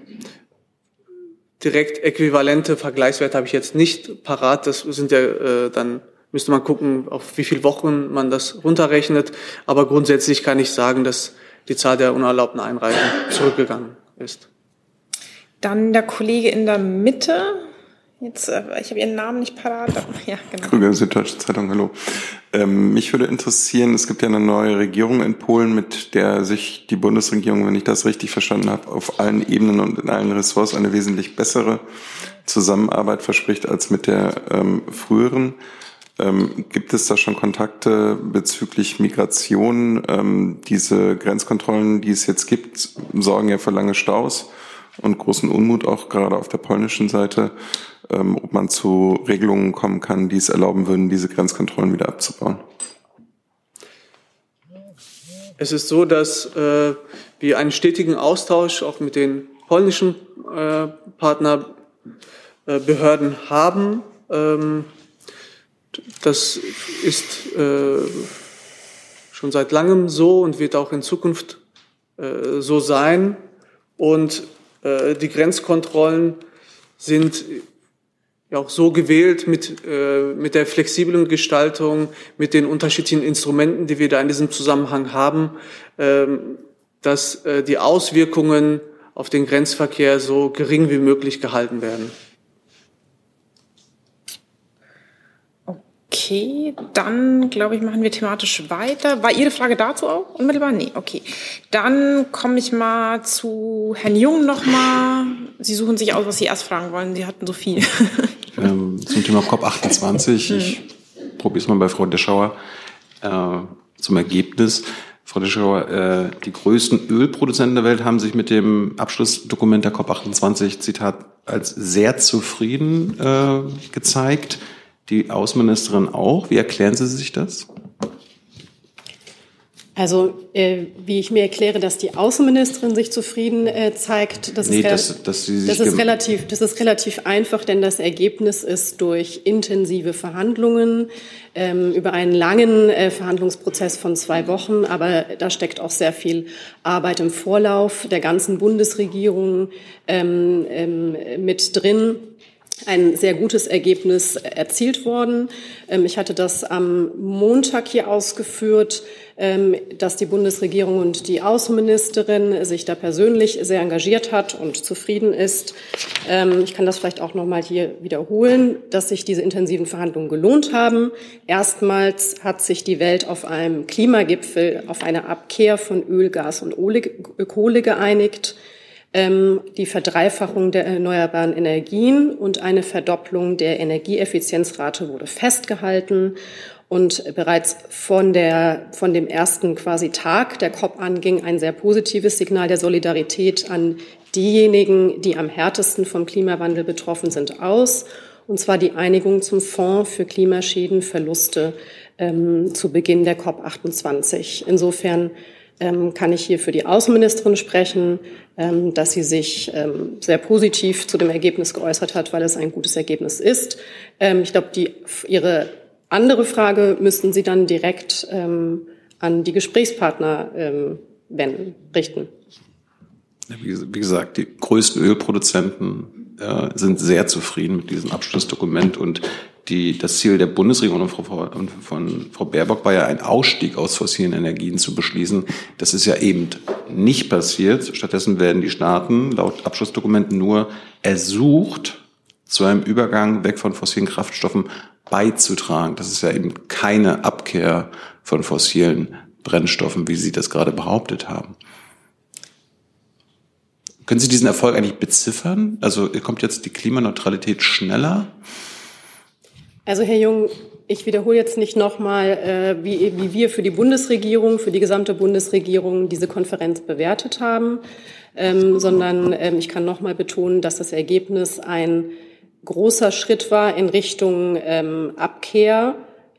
direkt äquivalente Vergleichswerte habe ich jetzt nicht parat. Das sind ja äh, dann müsste man gucken, auf wie viele Wochen man das runterrechnet. Aber grundsätzlich kann ich sagen, dass die Zahl der unerlaubten Einreisen zurückgegangen ist. Dann der Kollege in der Mitte. Jetzt, äh, ich habe Ihren Namen nicht parat. aber- Ja, genau. Krüger, Süddeutsche Zeitung, hallo. Ähm, mich würde interessieren, es gibt ja eine neue Regierung in Polen, mit der sich die Bundesregierung, wenn ich das richtig verstanden habe, auf allen Ebenen und in allen Ressorts eine wesentlich bessere Zusammenarbeit verspricht als mit der ähm, früheren. Ähm, gibt es da schon Kontakte bezüglich Migration? Ähm, diese Grenzkontrollen, die es jetzt gibt, sorgen ja für lange Staus und großen Unmut auch gerade auf der polnischen Seite, ähm, ob man zu Regelungen kommen kann, die es erlauben würden, diese Grenzkontrollen wieder abzubauen. Es ist so, dass äh, wir einen stetigen Austausch auch mit den polnischen äh, Partnerbehörden haben. Ähm, das ist äh, schon seit langem so und wird auch in Zukunft äh, so sein. Und äh, die Grenzkontrollen sind ja auch so gewählt mit, äh, mit der flexiblen Gestaltung, mit den unterschiedlichen Instrumenten, die wir da in diesem Zusammenhang haben, ähm, dass äh, die Auswirkungen auf den Grenzverkehr so gering wie möglich gehalten werden. Okay, dann glaube ich, machen wir thematisch weiter. War Ihre Frage dazu auch unmittelbar? Nee, okay. Dann komme ich mal zu Herrn Jung nochmal. Sie suchen sich aus, was Sie erst fragen wollen. Sie hatten so viel. Zum Thema COP28. Hm. Ich probiere es mal bei Frau Deschauer äh, zum Ergebnis. Frau Deschauer, äh, die größten Ölproduzenten der Welt haben sich mit dem Abschlussdokument der COP28, Zitat, als sehr zufrieden äh, gezeigt. Die Außenministerin auch. Wie erklären Sie sich das? Also, äh, wie ich mir erkläre, dass die Außenministerin sich zufrieden äh, zeigt, das, Nee, ist, sie sich das, ist relativ, das ist relativ einfach, denn das Ergebnis ist durch intensive Verhandlungen ähm, über einen langen äh, Verhandlungsprozess von zwei Wochen, aber da steckt auch sehr viel Arbeit im Vorlauf der ganzen Bundesregierung ähm, ähm, mit drin ein sehr gutes Ergebnis erzielt worden. Ähm, Ich hatte das am Montag hier ausgeführt, ähm, dass die Bundesregierung und die Außenministerin sich da persönlich sehr engagiert hat und zufrieden ist. Ähm, Ich kann das vielleicht auch noch mal hier wiederholen, dass sich diese intensiven Verhandlungen gelohnt haben. Erstmals hat sich die Welt auf einem Klimagipfel auf eine Abkehr von Öl, Gas und Kohle geeinigt die Verdreifachung der erneuerbaren Energien und eine Verdopplung der Energieeffizienzrate wurde festgehalten. Und bereits von, der, von dem ersten quasi Tag der COP an ging ein sehr positives Signal der Solidarität an diejenigen, die am härtesten vom Klimawandel betroffen sind, aus. Und zwar die Einigung zum Fonds für Klimaschäden, Verluste ähm, zu Beginn der COP 28. Insofern ähm, kann ich hier für die Außenministerin sprechen, ähm, dass sie sich ähm, sehr positiv zu dem Ergebnis geäußert hat, weil es ein gutes Ergebnis ist. Ähm, ich glaube, die, Ihre andere Frage müssten Sie dann direkt ähm, an die Gesprächspartner ähm, wenden, richten. Wie wie gesagt, die größten Ölproduzenten äh, sind sehr zufrieden mit diesem Abschlussdokument und die, das Ziel der Bundesregierung und von, von Frau Baerbock war ja, einen Ausstieg aus fossilen Energien zu beschließen. Das ist ja eben nicht passiert. Stattdessen werden die Staaten laut Abschlussdokumenten nur ersucht, zu einem Übergang weg von fossilen Kraftstoffen beizutragen. Das ist ja eben keine Abkehr von fossilen Brennstoffen, wie Sie das gerade behauptet haben. Können Sie diesen Erfolg eigentlich beziffern? Also kommt jetzt die Klimaneutralität schneller? Also Herr Jung, ich wiederhole jetzt nicht nochmal, äh, wie, wie wir für die Bundesregierung, für die gesamte Bundesregierung diese Konferenz bewertet haben, ähm, sondern ähm, ich kann nochmal betonen, dass das Ergebnis ein großer Schritt war in Richtung ähm, Abkehr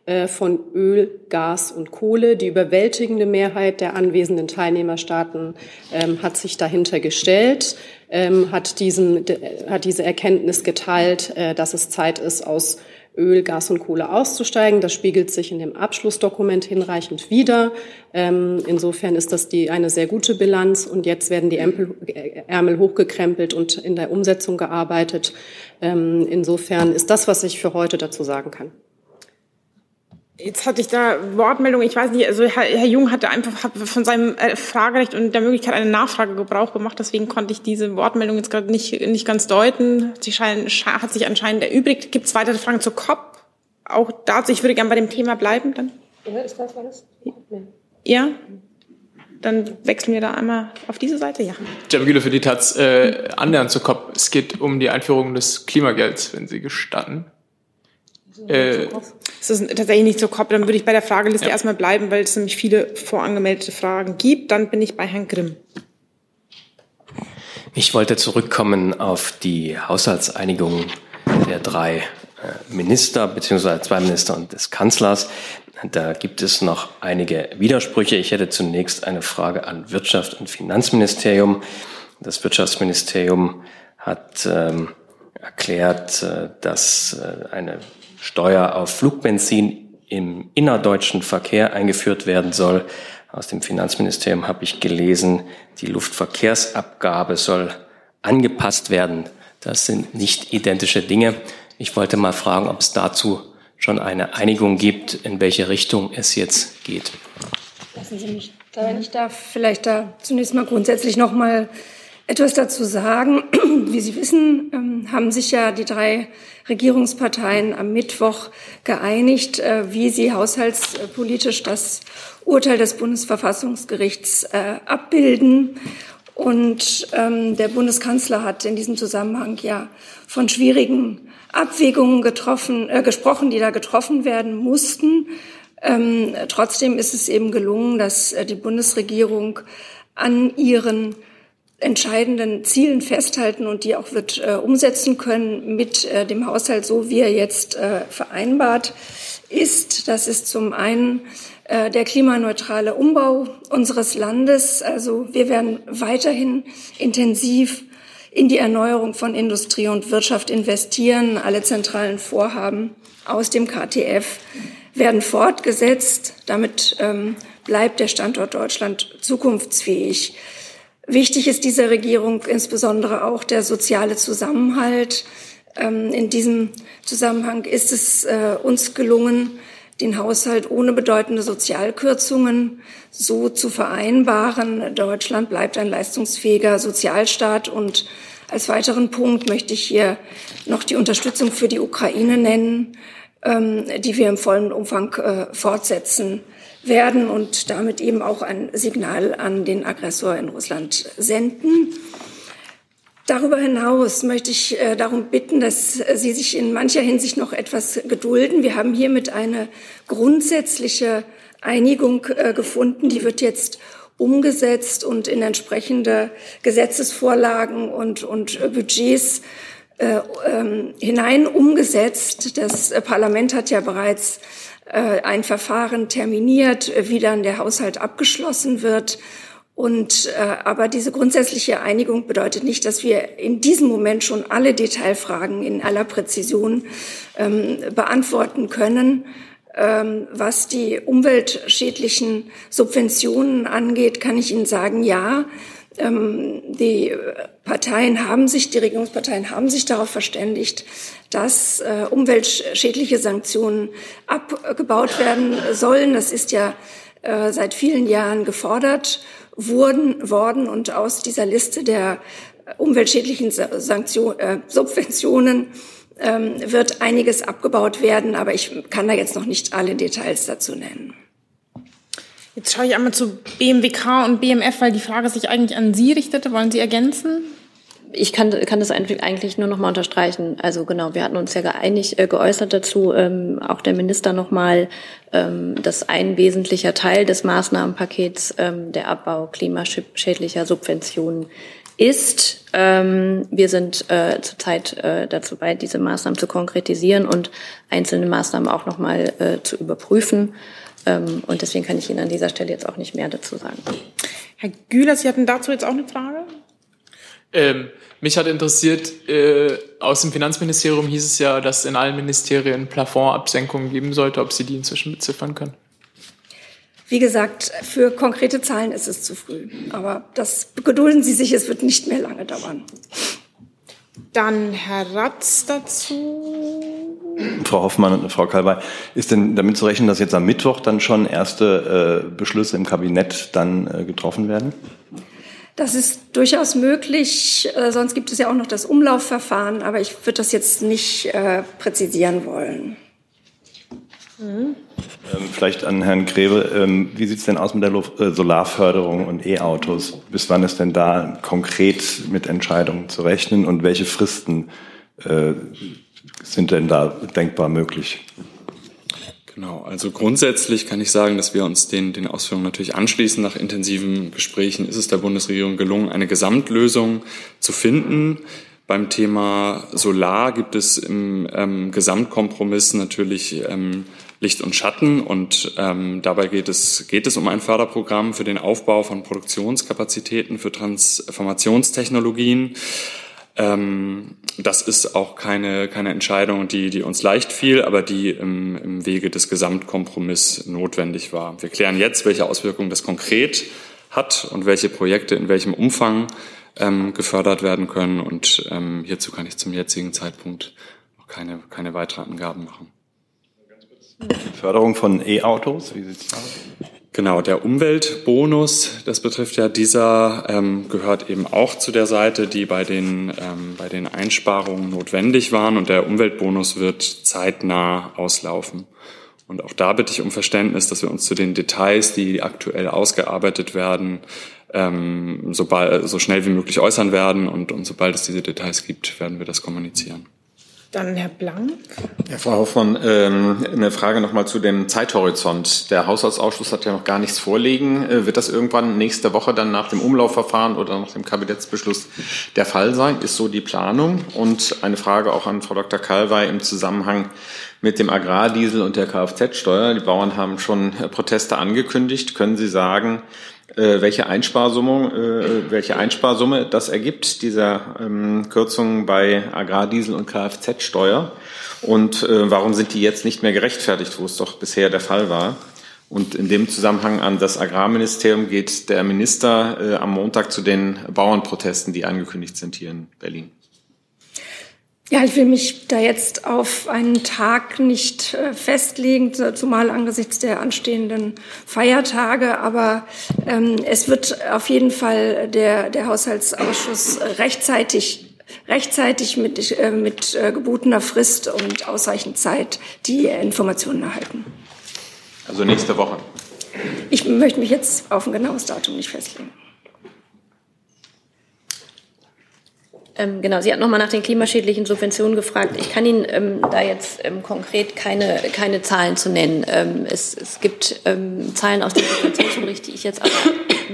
äh, von Öl, Gas und Kohle. Die überwältigende Mehrheit der anwesenden Teilnehmerstaaten ähm, hat sich dahinter gestellt, ähm, hat, diesen, hat diese Erkenntnis geteilt, äh, dass es Zeit ist, aus Öl, Gas und Kohle auszusteigen. Das spiegelt sich in dem Abschlussdokument hinreichend wider. Ähm, insofern ist das die, eine sehr gute Bilanz. Und jetzt werden die Ämpel, äh, Ärmel hochgekrempelt und in der Umsetzung gearbeitet. Ähm, insofern ist das, was ich für heute dazu sagen kann. Jetzt hatte ich da Wortmeldung, ich weiß nicht, also Herr, Herr Jung hatte einfach hat von seinem äh, Fragerecht und der Möglichkeit eine Nachfrage Gebrauch gemacht, deswegen konnte ich diese Wortmeldung jetzt gerade nicht, nicht ganz deuten. Sie scheinen, sche- hat sich anscheinend erübrigt. Gibt es weitere Fragen zur COP? Auch dazu, ich würde gerne bei dem Thema bleiben dann. Ja, ist das alles? Ja? Dann wechseln wir da einmal auf diese Seite, ja. Jamgüle für die Taz, äh, annähernd zur COP. Es geht um die Einführung des Klimagelds, wenn Sie gestatten. Äh, Es ist tatsächlich nicht zur COP, dann würde ich bei der Frageliste Ja. erstmal bleiben, weil es nämlich viele vorangemeldete Fragen gibt. Dann bin ich bei Herrn Grimm. Ich wollte zurückkommen auf die Haushaltseinigung der drei äh, Minister beziehungsweise zwei Minister und des Kanzlers. Da gibt es noch einige Widersprüche. Ich hätte zunächst eine Frage an Wirtschaft und Finanzministerium. Das Wirtschaftsministerium hat ähm, erklärt, äh, dass äh, eine Steuer auf Flugbenzin im innerdeutschen Verkehr eingeführt werden soll. Aus dem Finanzministerium habe ich gelesen, die Luftverkehrsabgabe soll angepasst werden. Das sind nicht identische Dinge. Ich wollte mal fragen, ob es dazu schon eine Einigung gibt, in welche Richtung es jetzt geht. Lassen Sie mich, wenn ich darf, vielleicht da zunächst mal grundsätzlich noch mal etwas dazu sagen. Wie Sie wissen, ähm, haben sich ja die drei Regierungsparteien am Mittwoch geeinigt, äh, wie sie haushaltspolitisch das Urteil des Bundesverfassungsgerichts äh, abbilden. Und ähm, der Bundeskanzler hat in diesem Zusammenhang ja von schwierigen Abwägungen getroffen, äh, gesprochen, die da getroffen werden mussten. Ähm, trotzdem ist es eben gelungen, dass äh, die Bundesregierung an ihren entscheidenden Zielen festhalten und die auch wird äh, umsetzen können mit äh, dem Haushalt, so wie er jetzt äh, vereinbart ist. Das ist zum einen äh, der klimaneutrale Umbau unseres Landes. Also wir werden weiterhin intensiv in die Erneuerung von Industrie und Wirtschaft investieren. Alle zentralen Vorhaben aus dem KTF werden fortgesetzt. Damit ähm, bleibt der Standort Deutschland zukunftsfähig. Wichtig ist dieser Regierung insbesondere auch der soziale Zusammenhalt. Ähm, in diesem Zusammenhang ist es äh, uns gelungen, den Haushalt ohne bedeutende Sozialkürzungen so zu vereinbaren. Deutschland bleibt ein leistungsfähiger Sozialstaat und als weiteren Punkt möchte ich hier noch die Unterstützung für die Ukraine nennen, ähm, die wir im vollen Umfang äh, fortsetzen werden und damit eben auch ein Signal an den Aggressor in Russland senden. Darüber hinaus möchte ich äh, darum bitten, dass Sie sich in mancher Hinsicht noch etwas gedulden. Wir haben hiermit eine grundsätzliche Einigung äh, gefunden. Die wird jetzt umgesetzt und in entsprechende Gesetzesvorlagen und, und Budgets äh, ähm, hinein umgesetzt. Das Parlament hat ja bereits ein Verfahren terminiert, wie dann der Haushalt abgeschlossen wird. Und äh, aber diese grundsätzliche Einigung bedeutet nicht, dass wir in diesem Moment schon alle Detailfragen in aller Präzision ähm, beantworten können. Ähm, was die umweltschädlichen Subventionen angeht, kann ich Ihnen sagen, ja, die Parteien haben sich, die Regierungsparteien haben sich darauf verständigt, dass äh, umweltschädliche Sanktionen abgebaut werden sollen. Das ist ja äh, seit vielen Jahren gefordert wurden, worden und aus dieser Liste der umweltschädlichen Sanktion, äh, Subventionen ähm, wird einiges abgebaut werden, aber ich kann da jetzt noch nicht alle Details dazu nennen. Jetzt schaue ich einmal zu BMWK und BMF, weil die Frage sich eigentlich an Sie richtete. Wollen Sie ergänzen? Ich kann, kann das eigentlich nur noch mal unterstreichen. Also genau, wir hatten uns ja geeinigt, äh, geäußert dazu, ähm, auch der Minister noch mal, ähm, dass ein wesentlicher Teil des Maßnahmenpakets ähm, der Abbau klimaschädlicher Subventionen ist. Ähm, wir sind äh, zurzeit äh, dazu bei, diese Maßnahmen zu konkretisieren und einzelne Maßnahmen auch noch mal äh, zu überprüfen. Ähm, und deswegen kann ich Ihnen an dieser Stelle jetzt auch nicht mehr dazu sagen. Herr Güler, Sie hatten dazu jetzt auch eine Frage? Ähm, mich hat interessiert, äh, aus dem Finanzministerium hieß es ja, dass in allen Ministerien Plafondabsenkungen geben sollte, ob Sie die inzwischen beziffern können. Wie gesagt, für konkrete Zahlen ist es zu früh. Aber das gedulden Sie sich, es wird nicht mehr lange dauern. Dann Herr Ratz dazu. Frau Hoffmann und Frau Kalbay, ist denn damit zu rechnen, dass jetzt am Mittwoch dann schon erste äh, Beschlüsse im Kabinett dann äh, getroffen werden? Das ist durchaus möglich. Äh, sonst gibt es ja auch noch das Umlaufverfahren, aber ich würde das jetzt nicht äh, präzisieren wollen. Mhm. Vielleicht an Herrn Greve. Ähm, wie sieht es denn aus mit der äh, Solarförderung und E-Autos? Bis wann ist denn da konkret mit Entscheidungen zu rechnen und welche Fristen äh, sind denn da denkbar möglich? Genau, also grundsätzlich kann ich sagen, dass wir uns den, den Ausführungen natürlich anschließen. Nach intensiven Gesprächen ist es der Bundesregierung gelungen, eine Gesamtlösung zu finden. Beim Thema Solar gibt es im ähm, Gesamtkompromiss natürlich ähm, Licht und Schatten und ähm, dabei geht es, geht es um ein Förderprogramm für den Aufbau von Produktionskapazitäten für Transformationstechnologien. Ähm, das ist auch keine, keine Entscheidung, die, die uns leicht fiel, aber die im, im Wege des Gesamtkompromiss notwendig war. Wir klären jetzt, welche Auswirkungen das konkret hat und welche Projekte in welchem Umfang ähm, gefördert werden können. Und ähm, hierzu kann ich zum jetzigen Zeitpunkt noch keine, keine weiteren Angaben machen. Förderung von E-Autos, wie sieht es aus? Genau, der Umweltbonus, das betrifft ja dieser, ähm, gehört eben auch zu der Seite, die bei den, ähm, bei den Einsparungen notwendig waren. Und der Umweltbonus wird zeitnah auslaufen. Und auch da bitte ich um Verständnis, dass wir uns zu den Details, die aktuell ausgearbeitet werden, ähm, sobald, so schnell wie möglich äußern werden. Und, und sobald es diese Details gibt, werden wir das kommunizieren. Dann Herr Blank. Ja, Frau Hoffmann, ähm, eine Frage nochmal zu dem Zeithorizont. Der Haushaltsausschuss hat ja noch gar nichts vorliegen. Äh, wird das irgendwann nächste Woche dann nach dem Umlaufverfahren oder nach dem Kabinettsbeschluss der Fall sein? Ist so die Planung? Und eine Frage auch an Frau Dr. Kalwey im Zusammenhang mit dem Agrardiesel und der Kfz-Steuer. Die Bauern haben schon äh, Proteste angekündigt. Können Sie sagen, äh, welche Einsparsumme, äh, welche Einsparsumme das ergibt, dieser ähm, Kürzungen bei Agrardiesel und Kfz-Steuer und äh, warum sind die jetzt nicht mehr gerechtfertigt, wo es doch bisher der Fall war. Und in dem Zusammenhang an das Agrarministerium geht der Minister äh, am Montag zu den Bauernprotesten, die angekündigt sind hier in Berlin. Ja, ich will mich da jetzt auf einen Tag nicht äh, festlegen, zumal angesichts der anstehenden Feiertage. Aber ähm, es wird auf jeden Fall der, der Haushaltsausschuss rechtzeitig rechtzeitig mit, äh, mit äh, gebotener Frist und ausreichend Zeit die Informationen erhalten. Also nächste Woche. Ich möchte mich jetzt auf ein genaues Datum nicht festlegen. Ähm, genau, Sie hatten nochmal nach den klimaschädlichen Subventionen gefragt. Ich kann Ihnen ähm, da jetzt ähm, konkret keine, keine Zahlen zu nennen. Ähm, es, es gibt ähm, Zahlen aus dem Subventionsbericht, die ich jetzt aber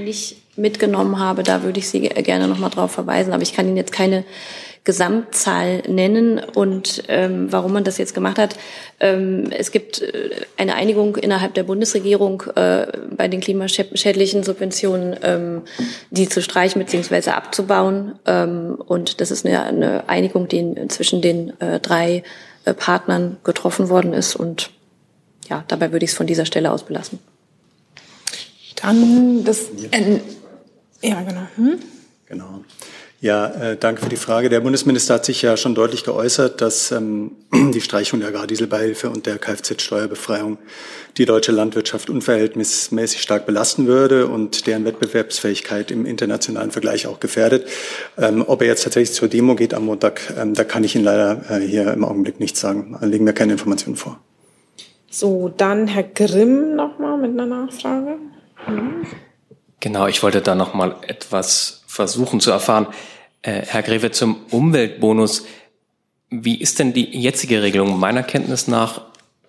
nicht mitgenommen habe. Da würde ich Sie gerne nochmal drauf verweisen. Aber ich kann Ihnen jetzt keine Gesamtzahl nennen und ähm, warum man das jetzt gemacht hat. Ähm, es gibt äh, eine Einigung innerhalb der Bundesregierung äh, bei den klimaschädlichen Subventionen, ähm, die zu streichen bzw. abzubauen. Ähm, und das ist eine, eine Einigung, die zwischen den äh, drei äh, Partnern getroffen worden ist. Und ja, dabei würde ich es von dieser Stelle aus belassen. Dann das. Äh, ja, genau. Hm? Genau. Ja, äh, danke für die Frage. Der Bundesminister hat sich ja schon deutlich geäußert, dass ähm, die Streichung der Agrardieselbeihilfe und der Kfz-Steuerbefreiung die deutsche Landwirtschaft unverhältnismäßig stark belasten würde und deren Wettbewerbsfähigkeit im internationalen Vergleich auch gefährdet. Ähm, ob er jetzt tatsächlich zur Demo geht am Montag, ähm, da kann ich Ihnen leider äh, hier im Augenblick nichts sagen. Da legen wir keine Informationen vor. So, dann Herr Grimm nochmal mit einer Nachfrage. Hm. Genau, ich wollte da nochmal etwas versuchen zu erfahren. Äh, Herr Greve, zum Umweltbonus. Wie ist denn die jetzige Regelung? Meiner Kenntnis nach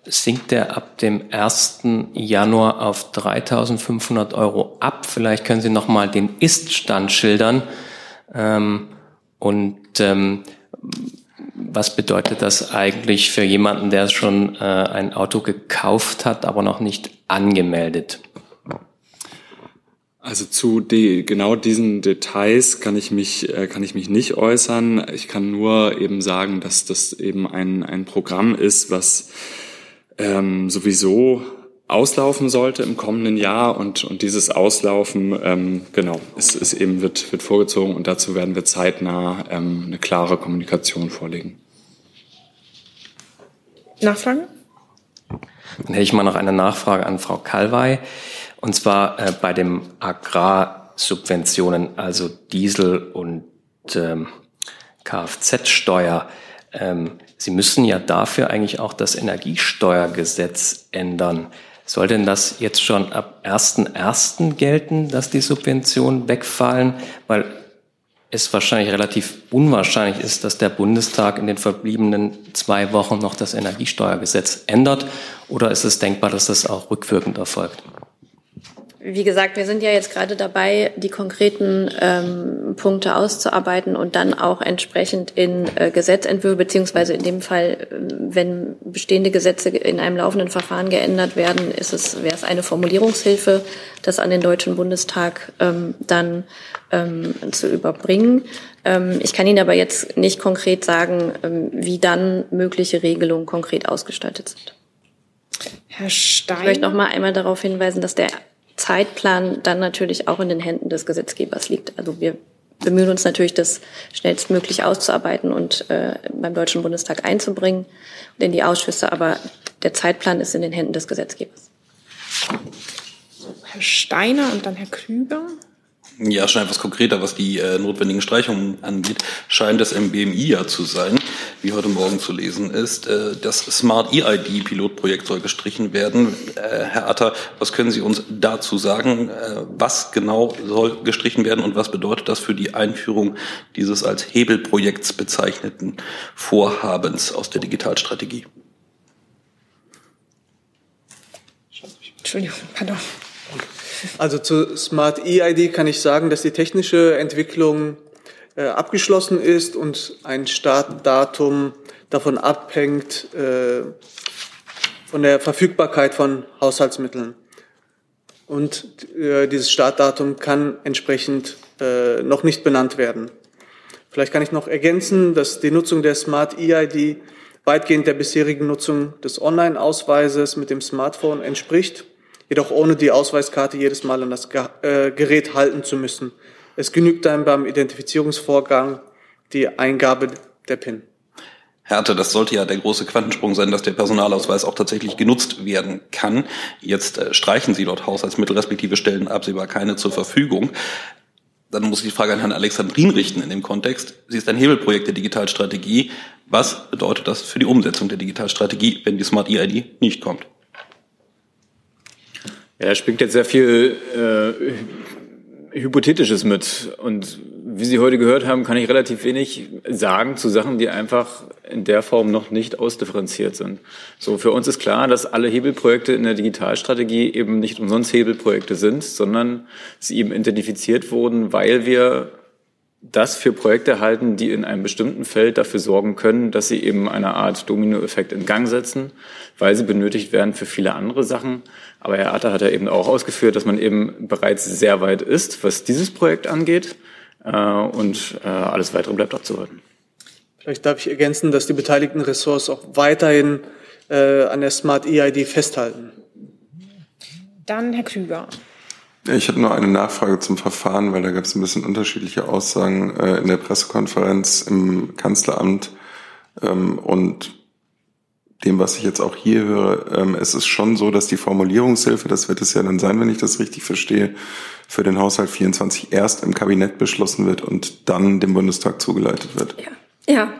sinkt der ab dem 1. Januar auf 3.500 Euro ab. Vielleicht können Sie noch mal den Ist-Stand schildern. Ähm, und ähm, was bedeutet das eigentlich für jemanden, der schon äh, ein Auto gekauft hat, aber noch nicht angemeldet? Also zu die, genau diesen Details kann ich mich äh, kann ich mich nicht äußern. Ich kann nur eben sagen, dass das eben ein ein Programm ist, was ähm, sowieso auslaufen sollte im kommenden Jahr und und dieses Auslaufen ähm, genau ist, ist eben wird wird vorgezogen und dazu werden wir zeitnah ähm, eine klare Kommunikation vorlegen. Nachfrage? Dann hätte ich mal noch eine Nachfrage an Frau Kalwey. Und zwar äh, bei den Agrarsubventionen, also Diesel und ähm, Kfz-Steuer. Ähm, Sie müssen ja dafür eigentlich auch das Energiesteuergesetz ändern. Soll denn das jetzt schon ab 1.1. gelten, dass die Subventionen wegfallen? Weil es wahrscheinlich relativ unwahrscheinlich ist, dass der Bundestag in den verbliebenen zwei Wochen noch das Energiesteuergesetz ändert. Oder ist es denkbar, dass das auch rückwirkend erfolgt? Wie gesagt, wir sind ja jetzt gerade dabei, die konkreten ähm, Punkte auszuarbeiten und dann auch entsprechend in äh, Gesetzentwürfe, beziehungsweise in dem Fall, äh, wenn bestehende Gesetze in einem laufenden Verfahren geändert werden, ist es, wäre es eine Formulierungshilfe, das an den Deutschen Bundestag ähm, dann ähm, zu überbringen. Ähm, ich kann Ihnen aber jetzt nicht konkret sagen, ähm, wie dann mögliche Regelungen konkret ausgestaltet sind. Herr Stein. Ich möchte noch mal einmal darauf hinweisen, dass der Zeitplan dann natürlich auch in den Händen des Gesetzgebers liegt. Also wir bemühen uns natürlich, das schnellstmöglich auszuarbeiten und äh, beim Deutschen Bundestag einzubringen und in die Ausschüsse. Aber der Zeitplan ist in den Händen des Gesetzgebers. Herr Steiner und dann Herr Krüger. Ja, schon etwas konkreter, was die äh, notwendigen Streichungen angeht, scheint es im BMI ja zu sein, wie heute Morgen zu lesen ist. Äh, das Smart EID-Pilotprojekt soll gestrichen werden. Äh, Herr Atter, was können Sie uns dazu sagen? Äh, was genau soll gestrichen werden und was bedeutet das für die Einführung dieses als Hebelprojekts bezeichneten Vorhabens aus der Digitalstrategie? Entschuldigung, pardon. Also zu Smart EID kann ich sagen, dass die technische Entwicklung äh, abgeschlossen ist und ein Startdatum davon abhängt äh, von der Verfügbarkeit von Haushaltsmitteln. Und äh, dieses Startdatum kann entsprechend noch nicht benannt werden. Vielleicht kann ich noch ergänzen, dass die Nutzung der Smart EID weitgehend der bisherigen Nutzung des Online-Ausweises mit dem Smartphone entspricht jedoch ohne die Ausweiskarte jedes Mal an das äh, Gerät halten zu müssen. Es genügt dann beim Identifizierungsvorgang die Eingabe der PIN. Härte, das sollte ja der große Quantensprung sein, dass der Personalausweis auch tatsächlich genutzt werden kann. Jetzt äh, streichen Sie dort Haushaltsmittel respektive stellen absehbar keine zur Verfügung. Dann muss ich die Frage an Herrn Alexandrin richten in dem Kontext. Sie ist ein Hebelprojekt der Digitalstrategie. Was bedeutet das für die Umsetzung der Digitalstrategie, wenn die Smart EID nicht kommt? Ja, da springt jetzt sehr viel äh, Hypothetisches mit. Und wie Sie heute gehört haben, kann ich relativ wenig sagen zu Sachen, die einfach in der Form noch nicht ausdifferenziert sind. So, für uns ist klar, dass alle Hebelprojekte in der Digitalstrategie eben nicht umsonst Hebelprojekte sind, sondern sie eben identifiziert wurden, weil wir das für Projekte halten, die in einem bestimmten Feld dafür sorgen können, dass sie eben eine Art Dominoeffekt in Gang setzen, weil sie benötigt werden für viele andere Sachen. Aber Herr Atter hat ja eben auch ausgeführt, dass man eben bereits sehr weit ist, was dieses Projekt angeht. Äh, und äh, alles weitere bleibt abzuwarten. Vielleicht darf ich ergänzen, dass die beteiligten Ressorts auch weiterhin äh, an der Smart EID festhalten. Dann Herr Krüger. Ich hatte nur eine Nachfrage zum Verfahren, weil da gab es ein bisschen unterschiedliche Aussagen äh, in der Pressekonferenz im Kanzleramt ähm, und dem, was ich jetzt auch hier höre. Ähm, es ist schon so, dass die Formulierungshilfe, das wird es ja dann sein, wenn ich das richtig verstehe, für den Haushalt 24 erst im Kabinett beschlossen wird und dann dem Bundestag zugeleitet wird. Ja. Ja.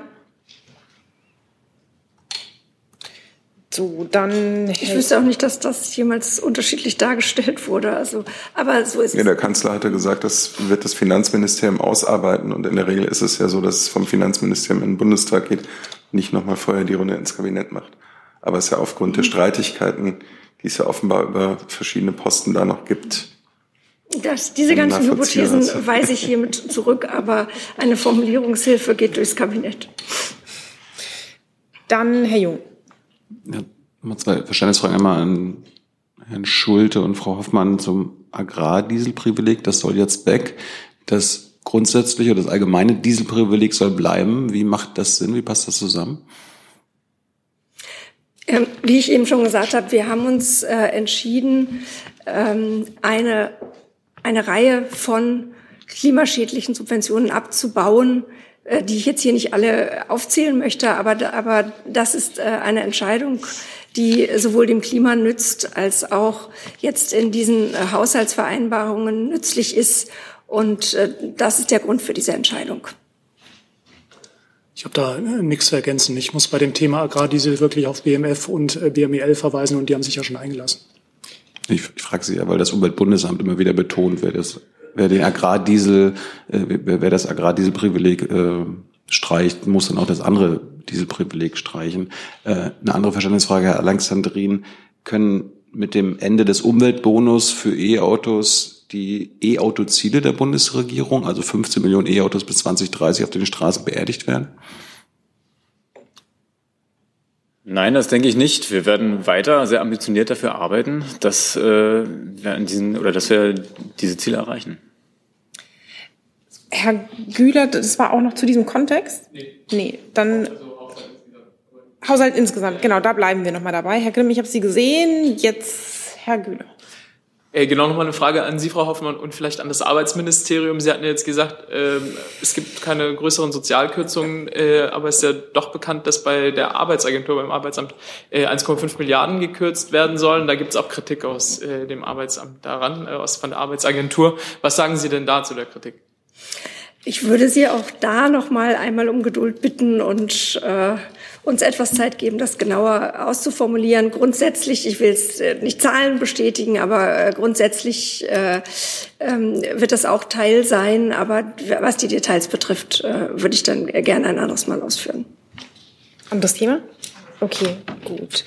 So, dann. Ich wüsste auch nicht, dass das jemals unterschiedlich dargestellt wurde. Also, aber so ist ja, es. Der Kanzler hatte gesagt, das wird das Finanzministerium ausarbeiten. Und in der Regel ist es ja so, dass es vom Finanzministerium in den Bundestag geht, nicht nochmal vorher die Runde ins Kabinett macht. Aber es ist ja aufgrund der Streitigkeiten, die es ja offenbar über verschiedene Posten da noch gibt. Das, diese ganzen Hypothesen weise ich hiermit zurück, aber eine Formulierungshilfe geht durchs Kabinett. Dann Herr Jung. Ja, mal zwei Verständnisfragen. Einmal an Herrn Schulte und Frau Hoffmann zum Agrardieselprivileg. Das soll jetzt weg. Das grundsätzliche oder das allgemeine Dieselprivileg soll bleiben. Wie macht das Sinn? Wie passt das zusammen? Ähm, wie ich eben schon gesagt habe, wir haben uns äh, entschieden, ähm, eine, eine Reihe von klimaschädlichen Subventionen abzubauen, die ich jetzt hier nicht alle aufzählen möchte, aber, aber das ist äh, eine Entscheidung, die sowohl dem Klima nützt, als auch jetzt in diesen äh, Haushaltsvereinbarungen nützlich ist. Und das ist der Grund für diese Entscheidung. Ich habe da nichts zu ergänzen. Ich muss bei dem Thema Agrardiesel wirklich auf BMF und BMEL verweisen und die haben sich ja schon eingelassen. Ich, ich frage Sie ja, weil das Umweltbundesamt immer wieder betont, wer das wer den Agrardiesel, äh, wer, wer das Agrardieselprivileg äh, streicht, muss dann auch das andere Dieselprivileg streichen. Äh, eine andere Verständnisfrage, Herr Alexandrin, können mit dem Ende des Umweltbonus für E-Autos die E-Auto-Ziele der Bundesregierung, also 15 Millionen E-Autos bis 2030 auf den Straßen beerdigt werden? Nein, das denke ich nicht. Wir werden weiter sehr ambitioniert dafür arbeiten, dass äh, wir in diesen oder dass wir diese Ziele erreichen. Herr Güler, das war auch noch zu diesem Kontext? Nee. Nee, dann Haushalt insgesamt, genau, da bleiben wir nochmal dabei. Herr Grimm, ich habe Sie gesehen. Jetzt Herr Güler. Äh, genau nochmal eine Frage an Sie, Frau Hoffmann, und vielleicht an das Arbeitsministerium. Sie hatten ja jetzt gesagt, ähm, es gibt keine größeren Sozialkürzungen, äh, aber es ist ja doch bekannt, dass bei der Arbeitsagentur, beim Arbeitsamt äh, 1,5 Milliarden gekürzt werden sollen. Da gibt es auch Kritik aus äh, dem Arbeitsamt daran, äh, von der Arbeitsagentur. Was sagen Sie denn da zu der Kritik? Ich würde Sie auch da noch mal einmal um Geduld bitten und äh, uns etwas Zeit geben, das genauer auszuformulieren. Grundsätzlich, ich will es äh, nicht Zahlen bestätigen, aber äh, grundsätzlich äh, ähm, wird das auch Teil sein. Aber was die Details betrifft, äh, würde ich dann gerne ein anderes Mal ausführen. Anderes Thema? Okay, gut.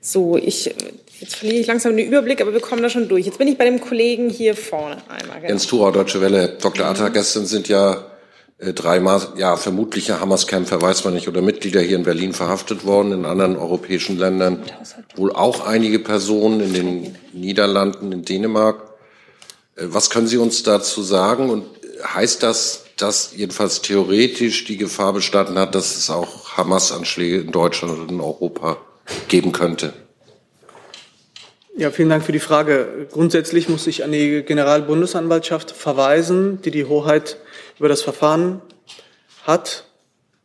So, ich Jetzt verliere ich langsam den Überblick, aber wir kommen da schon durch. Jetzt bin ich bei dem Kollegen hier vorne einmal. Genau. Jens Thurau, Deutsche Welle. Dr. Atta, gestern sind ja drei ja, vermutliche Hamas-Kämpfer, weiß man nicht, oder Mitglieder hier in Berlin verhaftet worden, in anderen europäischen Ländern wohl auch einige Personen, in den Niederlanden, in Dänemark. Äh, was können Sie uns dazu sagen? Und heißt das, dass jedenfalls theoretisch die Gefahr bestanden hat, dass es auch Hamas-Anschläge in Deutschland und in Europa geben könnte? Ja, vielen Dank für die Frage. Grundsätzlich muss ich an die Generalbundesanwaltschaft verweisen, die die Hoheit über das Verfahren hat.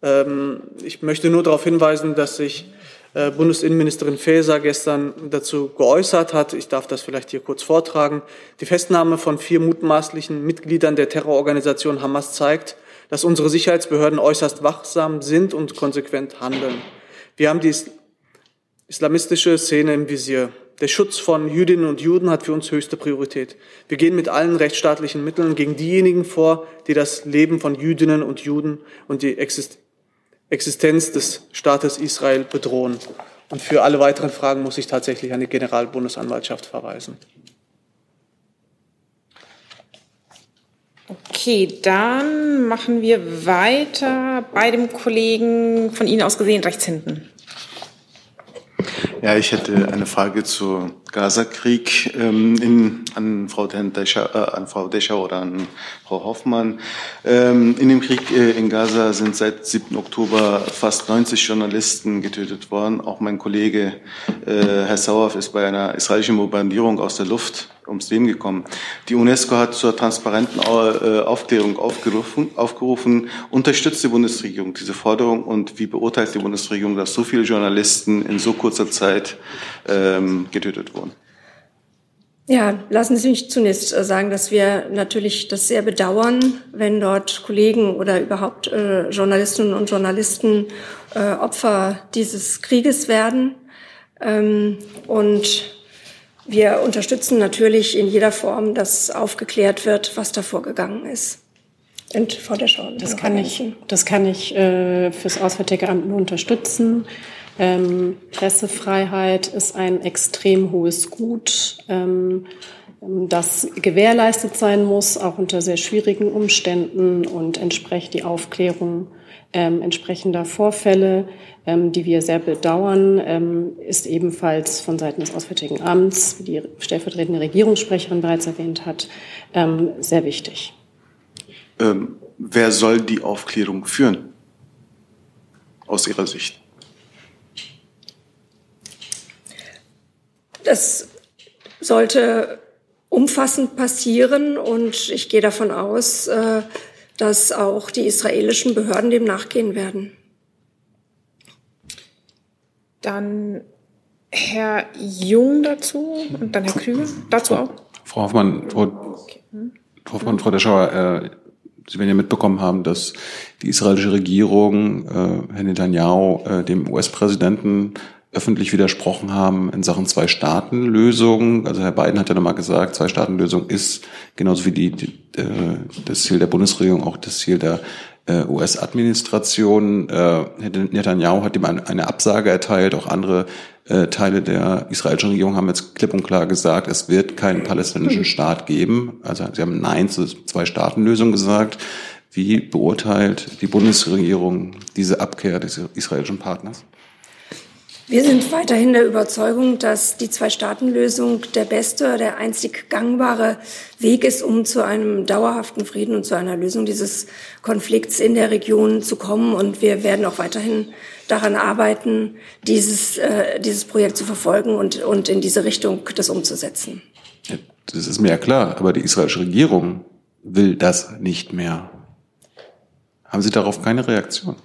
Ähm, ich möchte nur darauf hinweisen, dass sich äh, Bundesinnenministerin Faeser gestern dazu geäußert hat. Ich darf das vielleicht hier kurz vortragen. Die Festnahme von vier mutmaßlichen Mitgliedern der Terrororganisation Hamas zeigt, dass unsere Sicherheitsbehörden äußerst wachsam sind und konsequent handeln. Wir haben die islamistische Szene im Visier. Der Schutz von Jüdinnen und Juden hat für uns höchste Priorität. Wir gehen mit allen rechtsstaatlichen Mitteln gegen diejenigen vor, die das Leben von Jüdinnen und Juden und die Existenz des Staates Israel bedrohen. Und für alle weiteren Fragen muss ich tatsächlich an die Generalbundesanwaltschaft verweisen. Okay, dann machen wir weiter bei dem Kollegen von Ihnen aus gesehen rechts hinten. Ja, ich hätte eine Frage zu Gaza-Krieg ähm, in, an, Frau Descher, äh, an Frau Descher oder an Frau Hoffmann. Ähm, in dem Krieg äh, in Gaza sind seit 7. Oktober fast 90 Journalisten getötet worden. Auch mein Kollege äh, Herr Sauer ist bei einer israelischen Bombardierung aus der Luft ums Leben gekommen. Die UNESCO hat zur transparenten äh, Aufklärung aufgerufen, aufgerufen. Unterstützt die Bundesregierung diese Forderung und wie beurteilt die Bundesregierung, dass so viele Journalisten in so kurzer Zeit ähm, getötet wurden? Ja, lassen Sie mich zunächst äh, sagen, dass wir natürlich das sehr bedauern, wenn dort Kollegen oder überhaupt äh, Journalistinnen und Journalisten äh, Opfer dieses Krieges werden. Ähm, und wir unterstützen natürlich in jeder Form, dass aufgeklärt wird, was da vorgegangen ist. Und vor der Schau. Das kann ich, das kann ich äh, fürs Auswärtige Amt nur unterstützen. Ähm, Pressefreiheit ist ein extrem hohes Gut, ähm, das gewährleistet sein muss, auch unter sehr schwierigen Umständen und entspricht die Aufklärung ähm, entsprechender Vorfälle, ähm, die wir sehr bedauern, ähm, ist ebenfalls von Seiten des Auswärtigen Amts, wie die stellvertretende Regierungssprecherin bereits erwähnt hat, ähm, sehr wichtig. Ähm, wer soll die Aufklärung führen aus Ihrer Sicht? Das sollte umfassend passieren und ich gehe davon aus, äh, dass auch die israelischen Behörden dem nachgehen werden. Dann Herr Jung dazu und dann Herr Krüger dazu auch. Frau Hoffmann, Frau, Frau Hoffmann, Frau Deschauer, äh, Sie werden ja mitbekommen haben, dass die israelische Regierung, äh, Herr Netanyahu, äh, dem US-Präsidenten öffentlich widersprochen haben in Sachen Zwei-Staaten-Lösung. Also Herr Biden hat ja nochmal gesagt, Zwei-Staaten-Lösung ist genauso wie die, die, äh, das Ziel der Bundesregierung auch das Ziel der äh, US-Administration. Äh, Netanyahu hat ihm eine Absage erteilt. Auch andere äh, Teile der israelischen Regierung haben jetzt klipp und klar gesagt, es wird keinen palästinensischen Staat geben. Also sie haben Nein zur Zwei-Staaten-Lösung gesagt. Wie beurteilt die Bundesregierung diese Abkehr des israelischen Partners? Wir sind weiterhin der Überzeugung, dass die Zwei-Staaten-Lösung der beste, der einzig gangbare Weg ist, um zu einem dauerhaften Frieden und zu einer Lösung dieses Konflikts in der Region zu kommen. Und wir werden auch weiterhin daran arbeiten, dieses, äh, dieses Projekt zu verfolgen und, und in diese Richtung das umzusetzen. Das ist mir ja klar, aber die israelische Regierung will das nicht mehr. Haben Sie darauf keine Reaktion?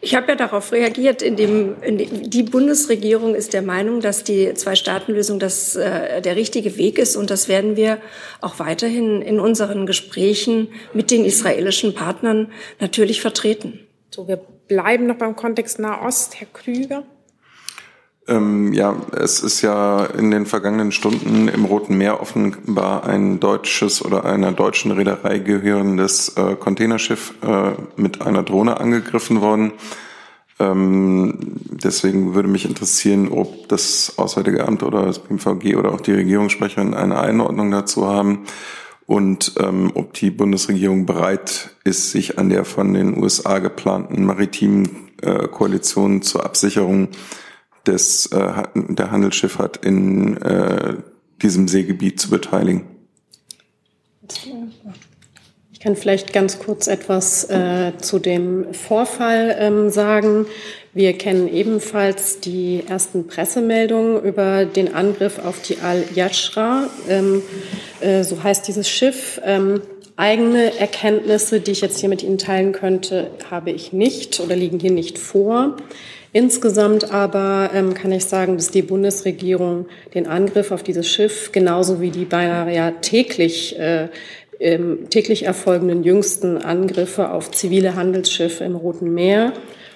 Ich habe ja darauf reagiert, indem, indem die Bundesregierung ist der Meinung, dass die Zwei-Staaten-Lösung äh, der richtige Weg ist. Und das werden wir auch weiterhin in unseren Gesprächen mit den israelischen Partnern natürlich vertreten. So, wir bleiben noch beim Kontext Nahost. Herr Krüger. Ähm, ja, es ist ja in den vergangenen Stunden im Roten Meer offenbar ein deutsches oder einer deutschen Reederei gehörendes äh, Containerschiff äh, mit einer Drohne angegriffen worden. Ähm, deswegen würde mich interessieren, ob das Auswärtige Amt oder das BMVG oder auch die Regierungssprecherin eine Einordnung dazu haben und ähm, ob die Bundesregierung bereit ist, sich an der von den USA geplanten maritimen äh, Koalition zur Absicherung des, äh, der Handelsschifffahrt in äh, diesem Seegebiet zu beteiligen. Ich kann vielleicht ganz kurz etwas äh, zu dem Vorfall ähm, sagen. Wir kennen ebenfalls die ersten Pressemeldungen über den Angriff auf die Al-Yashra. Ähm, äh, so heißt dieses Schiff. Ähm, eigene Erkenntnisse, die ich jetzt hier mit Ihnen teilen könnte, habe ich nicht oder liegen hier nicht vor. Insgesamt aber ähm, kann ich sagen, dass die Bundesregierung den Angriff auf dieses Schiff genauso wie die beinahe ja täglich äh, ähm, täglich erfolgenden jüngsten Angriffe auf zivile Handelsschiffe im Roten Meer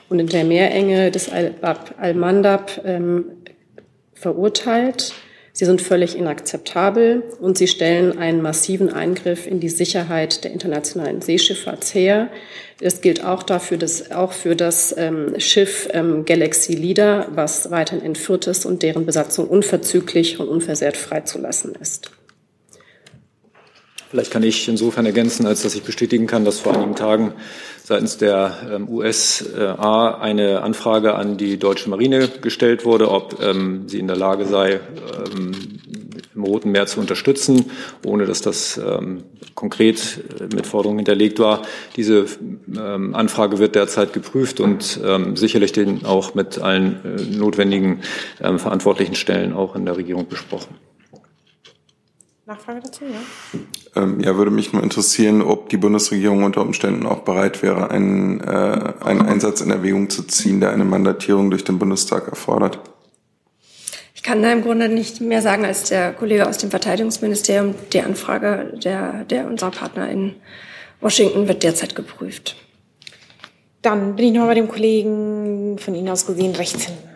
und in der Meerenge des Al-Mandab ähm, verurteilt. Sie sind völlig inakzeptabel und sie stellen einen massiven Eingriff in die Sicherheit der internationalen Seeschifffahrt her. Das gilt auch dafür, dass auch für das ähm, Schiff ähm, Galaxy Leader, was weiterhin entführt ist und deren Besatzung unverzüglich und unversehrt freizulassen ist. Vielleicht kann ich insofern ergänzen, als dass ich bestätigen kann, dass vor einigen Tagen seitens der ähm, USA eine Anfrage an die deutsche Marine gestellt wurde, ob ähm, sie in der Lage sei, ähm, im Roten Meer zu unterstützen, ohne dass das konkret äh, mit Forderungen hinterlegt war. Diese Anfrage wird derzeit geprüft und sicherlich auch mit allen äh, notwendigen verantwortlichen Stellen auch in der Regierung besprochen. Nachfrage dazu, ja? Ähm, ja, würde mich nur interessieren, ob die Bundesregierung unter Umständen auch bereit wäre, einen, äh, einen Einsatz in Erwägung zu ziehen, der eine Mandatierung durch den Bundestag erfordert. Ich kann da im Grunde nicht mehr sagen als der Kollege aus dem Verteidigungsministerium. Die Anfrage der, der unserer Partner in Washington wird derzeit geprüft. Dann bin ich noch bei dem Kollegen von Ihnen aus gesehen rechts hinten.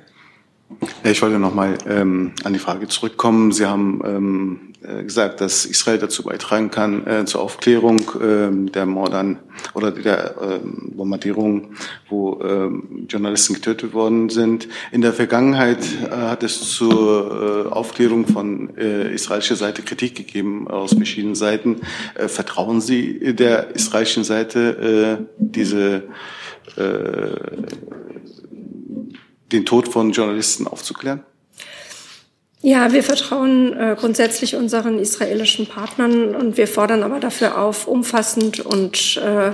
Ich wollte noch mal ähm, an die Frage zurückkommen. Sie haben ähm, äh, gesagt, dass Israel dazu beitragen kann äh, zur Aufklärung äh, der Mordern oder der äh, Bombardierung, wo äh, Journalisten getötet worden sind. In der Vergangenheit äh, hat es zur äh, Aufklärung von äh, israelischer Seite Kritik gegeben aus verschiedenen Seiten. Äh, vertrauen Sie der israelischen Seite äh, diese äh, den Tod von Journalisten aufzuklären? Ja, wir vertrauen äh, grundsätzlich unseren israelischen Partnern und wir fordern aber dafür auf, umfassend und äh,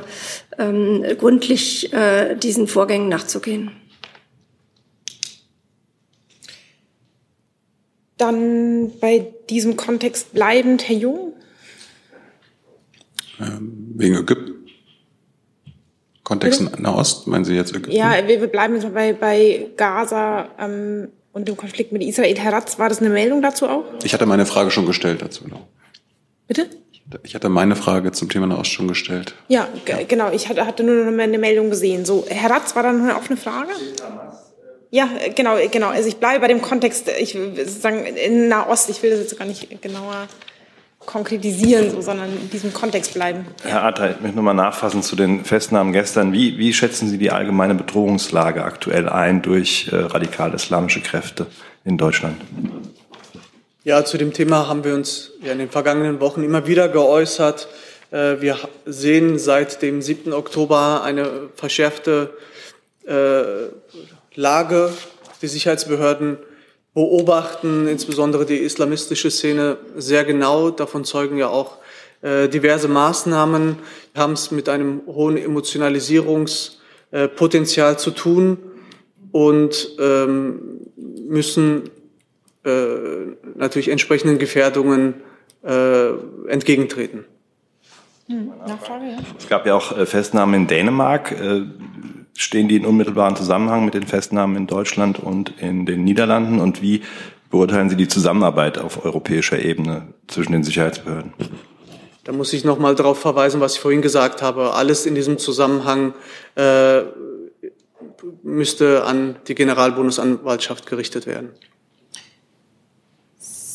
ähm, gründlich äh, diesen Vorgängen nachzugehen. Dann bei diesem Kontext bleibend, Herr Jung. Ähm, wegen Ägypten. Kontext Bitte? Nahost, meinen Sie jetzt Ägypten? Ja, wir, wir bleiben jetzt mal bei, bei Gaza ähm, und dem Konflikt mit Israel. Herr Ratz, war das eine Meldung dazu auch? Ich hatte meine Frage schon gestellt dazu. Genau. Bitte? Ich hatte meine Frage zum Thema Nahost schon gestellt. Ja, g- genau. Ich hatte, hatte nur noch eine Meldung gesehen. So, Herr Ratz, war da noch eine offene Frage? Ja, äh, genau, äh, genau. Also ich bleibe bei dem Kontext, ich will sagen, in Nahost, ich will das jetzt gar nicht genauer konkretisieren, so, sondern in diesem Kontext bleiben. Herr Atta, ich möchte nochmal nachfassen zu den Festnahmen gestern. Wie, wie schätzen Sie die allgemeine Bedrohungslage aktuell ein durch äh, radikal-islamische Kräfte in Deutschland? Ja, zu dem Thema haben wir uns ja in den vergangenen Wochen immer wieder geäußert. Äh, Wir sehen seit dem 7. Oktober eine verschärfte äh, Lage. Die Sicherheitsbehörden beobachten insbesondere die islamistische Szene sehr genau. Davon zeugen ja auch äh, diverse Maßnahmen. Wir haben es mit einem hohen Emotionalisierungspotenzial zu tun und ähm, müssen äh, natürlich entsprechenden Gefährdungen äh, entgegentreten. Hm, Nachfrage, ja. Es gab ja auch äh, Festnahmen in Dänemark. Stehen die in unmittelbaren Zusammenhang mit den Festnahmen in Deutschland und in den Niederlanden? Und wie beurteilen Sie die Zusammenarbeit auf europäischer Ebene zwischen den Sicherheitsbehörden? Da muss ich noch mal darauf verweisen, was ich vorhin gesagt habe. Alles in diesem Zusammenhang äh, müsste an die Generalbundesanwaltschaft gerichtet werden.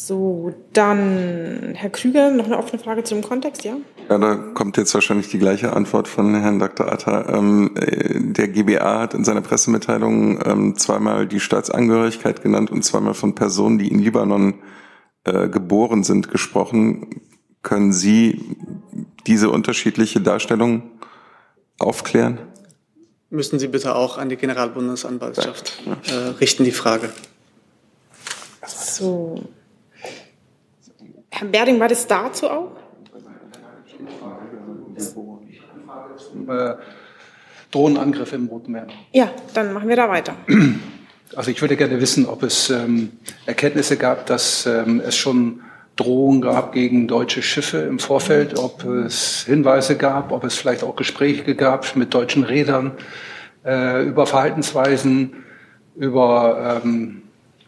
So, dann Herr Krüger, noch eine offene Frage zu dem Kontext, ja? Ja, da kommt jetzt wahrscheinlich die gleiche Antwort von Herrn Dr. Atta. Ähm, äh, der GBA hat in seiner Pressemitteilung ähm, zweimal die Staatsangehörigkeit genannt und zweimal von Personen, die in Libanon äh, geboren sind, gesprochen. Können Sie diese unterschiedliche Darstellung aufklären? Müssen Sie bitte auch an die Generalbundesanwaltschaft äh, richten, die Frage. So. Herr Berding, war das dazu auch? Äh, Drohnenangriffe im Roten Meer. Ja, dann machen wir da weiter. Also ich würde gerne wissen, ob es ähm, Erkenntnisse gab, dass ähm, es schon Drohungen gab gegen deutsche Schiffe im Vorfeld, ob es Hinweise gab, ob es vielleicht auch Gespräche gab mit deutschen Rädern äh, über Verhaltensweisen, über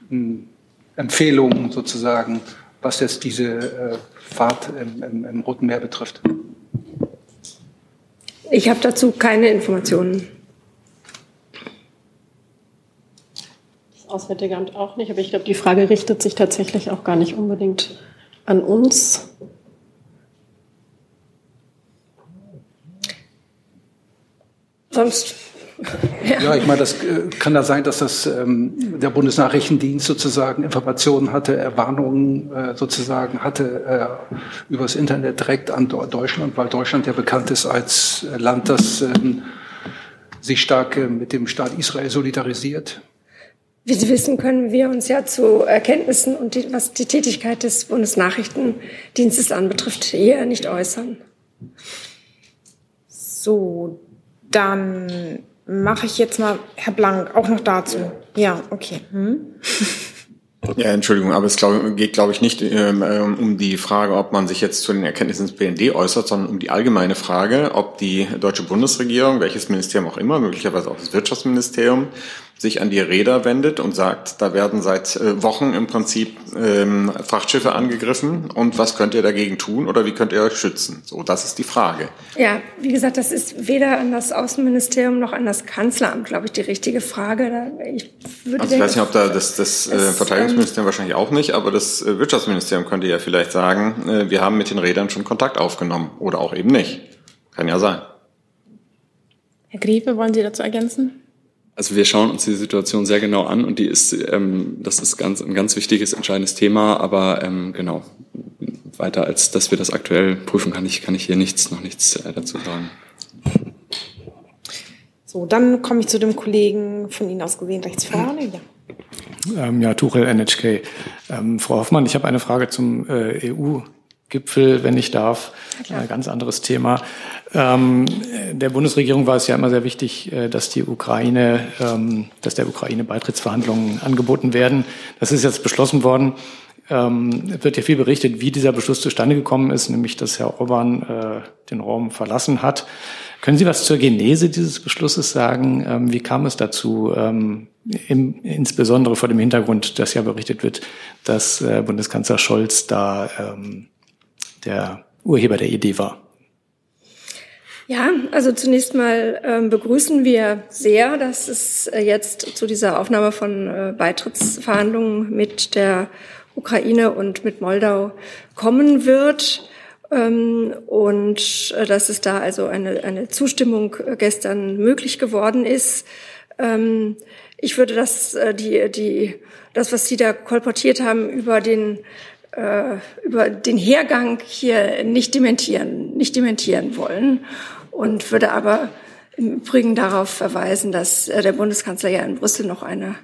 ähm, Empfehlungen sozusagen was jetzt diese äh, Fahrt im, im, im Roten Meer betrifft. Ich habe dazu keine Informationen. Das Auswärtige Amt auch nicht, aber ich glaube, die Frage richtet sich tatsächlich auch gar nicht unbedingt an uns. Sonst ja. ja, ich meine, das äh, kann da sein, dass das ähm, der Bundesnachrichtendienst sozusagen Informationen hatte, Erwarnungen äh, sozusagen hatte äh, übers Internet direkt an Deutschland, weil Deutschland ja bekannt ist als Land, das ähm, sich stark äh, mit dem Staat Israel solidarisiert. Wie Sie wissen, können wir uns ja zu Erkenntnissen und die, was die Tätigkeit des Bundesnachrichtendienstes anbetrifft, hier nicht äußern. So, dann mache ich jetzt mal Herr Blank auch noch dazu. Ja, okay. Hm? Ja, Entschuldigung, aber es glaub, geht, glaube ich, nicht ähm, ähm, um die Frage, ob man sich jetzt zu den Erkenntnissen des BND äußert, sondern um die allgemeine Frage, ob die deutsche Bundesregierung, welches Ministerium auch immer, möglicherweise auch das Wirtschaftsministerium, sich an die Räder wendet und sagt, da werden seit äh, Wochen im Prinzip ähm, Frachtschiffe angegriffen und was könnt ihr dagegen tun oder wie könnt ihr euch schützen? So, das ist die Frage. Ja, wie gesagt, das ist weder an das Außenministerium noch an das Kanzleramt, glaube ich, die richtige Frage. Ich, würde also ich weiß nicht, ob da das, das äh, Verteidigungsministerium ähm, wahrscheinlich auch nicht, aber das äh, Wirtschaftsministerium könnte ja vielleicht sagen, äh, wir haben mit den Rädern schon Kontakt aufgenommen oder auch eben nicht. Kann ja sein. Herr Griepe, wollen Sie dazu ergänzen? Also wir schauen uns die Situation sehr genau an und die ist, ähm, das ist ganz, ein ganz wichtiges, entscheidendes Thema, aber ähm, genau, weiter als dass wir das aktuell prüfen, kann ich, kann ich hier nichts, noch nichts äh, dazu sagen. So, dann komme ich zu dem Kollegen von Ihnen aus gesehen rechts vorne. Ja, ähm, ja Tuchel, NHK. Ähm, Frau Hoffmann, ich habe eine Frage zum äh, EU. Gipfel, wenn ich darf. Ein ganz anderes Thema. Ähm, der Bundesregierung war es ja immer sehr wichtig, äh, dass die Ukraine, ähm, dass der Ukraine Beitrittsverhandlungen angeboten werden. Das ist jetzt beschlossen worden. Ähm, wird ja viel berichtet, wie dieser Beschluss zustande gekommen ist, nämlich dass Herr Orban äh, den Raum verlassen hat. Können Sie was zur Genese dieses Beschlusses sagen? Ähm, wie kam es dazu? Ähm, im, insbesondere vor dem Hintergrund, dass ja berichtet wird, dass äh, Bundeskanzler Scholz da ähm, der Urheber der Idee war. Ja, also zunächst mal ähm, begrüßen wir sehr, dass es äh, jetzt zu dieser Aufnahme von äh, Beitrittsverhandlungen mit der Ukraine und mit Moldau kommen wird. Ähm, und äh, dass es da also eine, eine Zustimmung äh, gestern möglich geworden ist. Ähm, ich würde das, äh, die, die, das, was Sie da kolportiert haben über den äh, über den Hergang hier nicht dementieren, nicht dementieren wollen und würde aber im Übrigen darauf verweisen, dass äh, der Bundeskanzler ja in Brüssel noch eine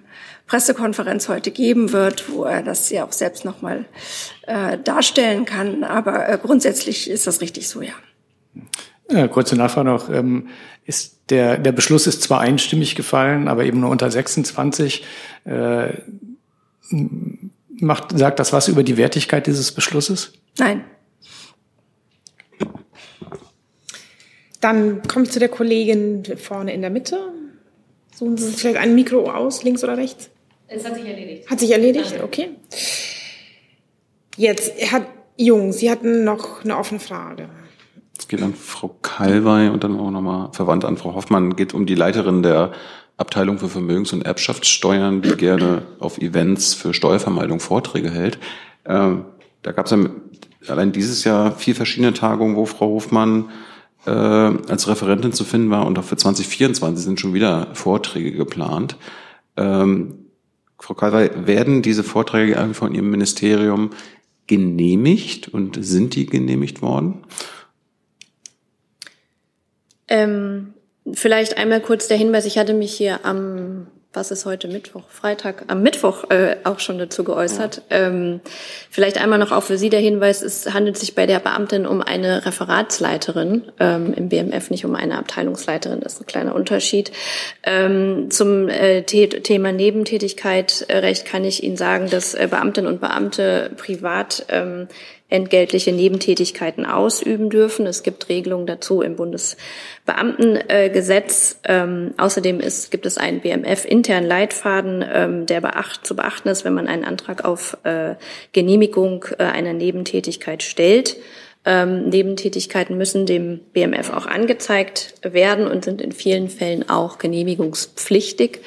Pressekonferenz heute geben wird, wo er das ja auch selbst noch mal äh, darstellen kann. Aber äh, grundsätzlich ist das richtig so, ja. Äh, kurze Nachfrage noch. Ähm, ist der, der Beschluss ist zwar einstimmig gefallen, aber eben nur unter 26. Äh, macht, sagt das was über die Wertigkeit dieses Beschlusses? Nein. Dann komme ich zu der Kollegin vorne in der Mitte. Suchen Sie sich vielleicht ein Mikro aus, links oder rechts? Es hat sich erledigt. Hat sich erledigt, okay. Jetzt, Herr Jung, Sie hatten noch eine offene Frage. Es geht an Frau Kalwey und dann auch nochmal verwandt an Frau Hoffmann. Geht um die Leiterin der Abteilung für Vermögens- und Erbschaftssteuern, die gerne auf Events für Steuervermeidung Vorträge hält. Ähm, da gab es ja allein dieses Jahr vier verschiedene Tagungen, wo Frau Hofmann äh, als Referentin zu finden war und auch für 2024 sind schon wieder Vorträge geplant. Ähm, Frau Kalwey, werden diese Vorträge von Ihrem Ministerium genehmigt und sind die genehmigt worden? Ähm, vielleicht einmal kurz der Hinweis, ich hatte mich hier am, was ist heute Mittwoch, Freitag, am Mittwoch äh, auch schon dazu geäußert. Ja. Ähm, vielleicht einmal noch auch für Sie der Hinweis, es handelt sich bei der Beamtin um eine Referatsleiterin ähm, im BMF, nicht um eine Abteilungsleiterin, das ist ein kleiner Unterschied. Ähm, zum äh, Thema Nebentätigkeit äh, Recht kann ich Ihnen sagen, dass äh, Beamtinnen und Beamte privat ähm, entgeltliche Nebentätigkeiten ausüben dürfen. Es gibt Regelungen dazu im Bundesbeamtengesetz. Ähm, außerdem ist, gibt es einen BMF-internen Leitfaden, ähm, der beacht, zu beachten ist, wenn man einen Antrag auf äh, Genehmigung äh, einer Nebentätigkeit stellt. Ähm, Nebentätigkeiten müssen dem BMF auch angezeigt werden und sind in vielen Fällen auch genehmigungspflichtig.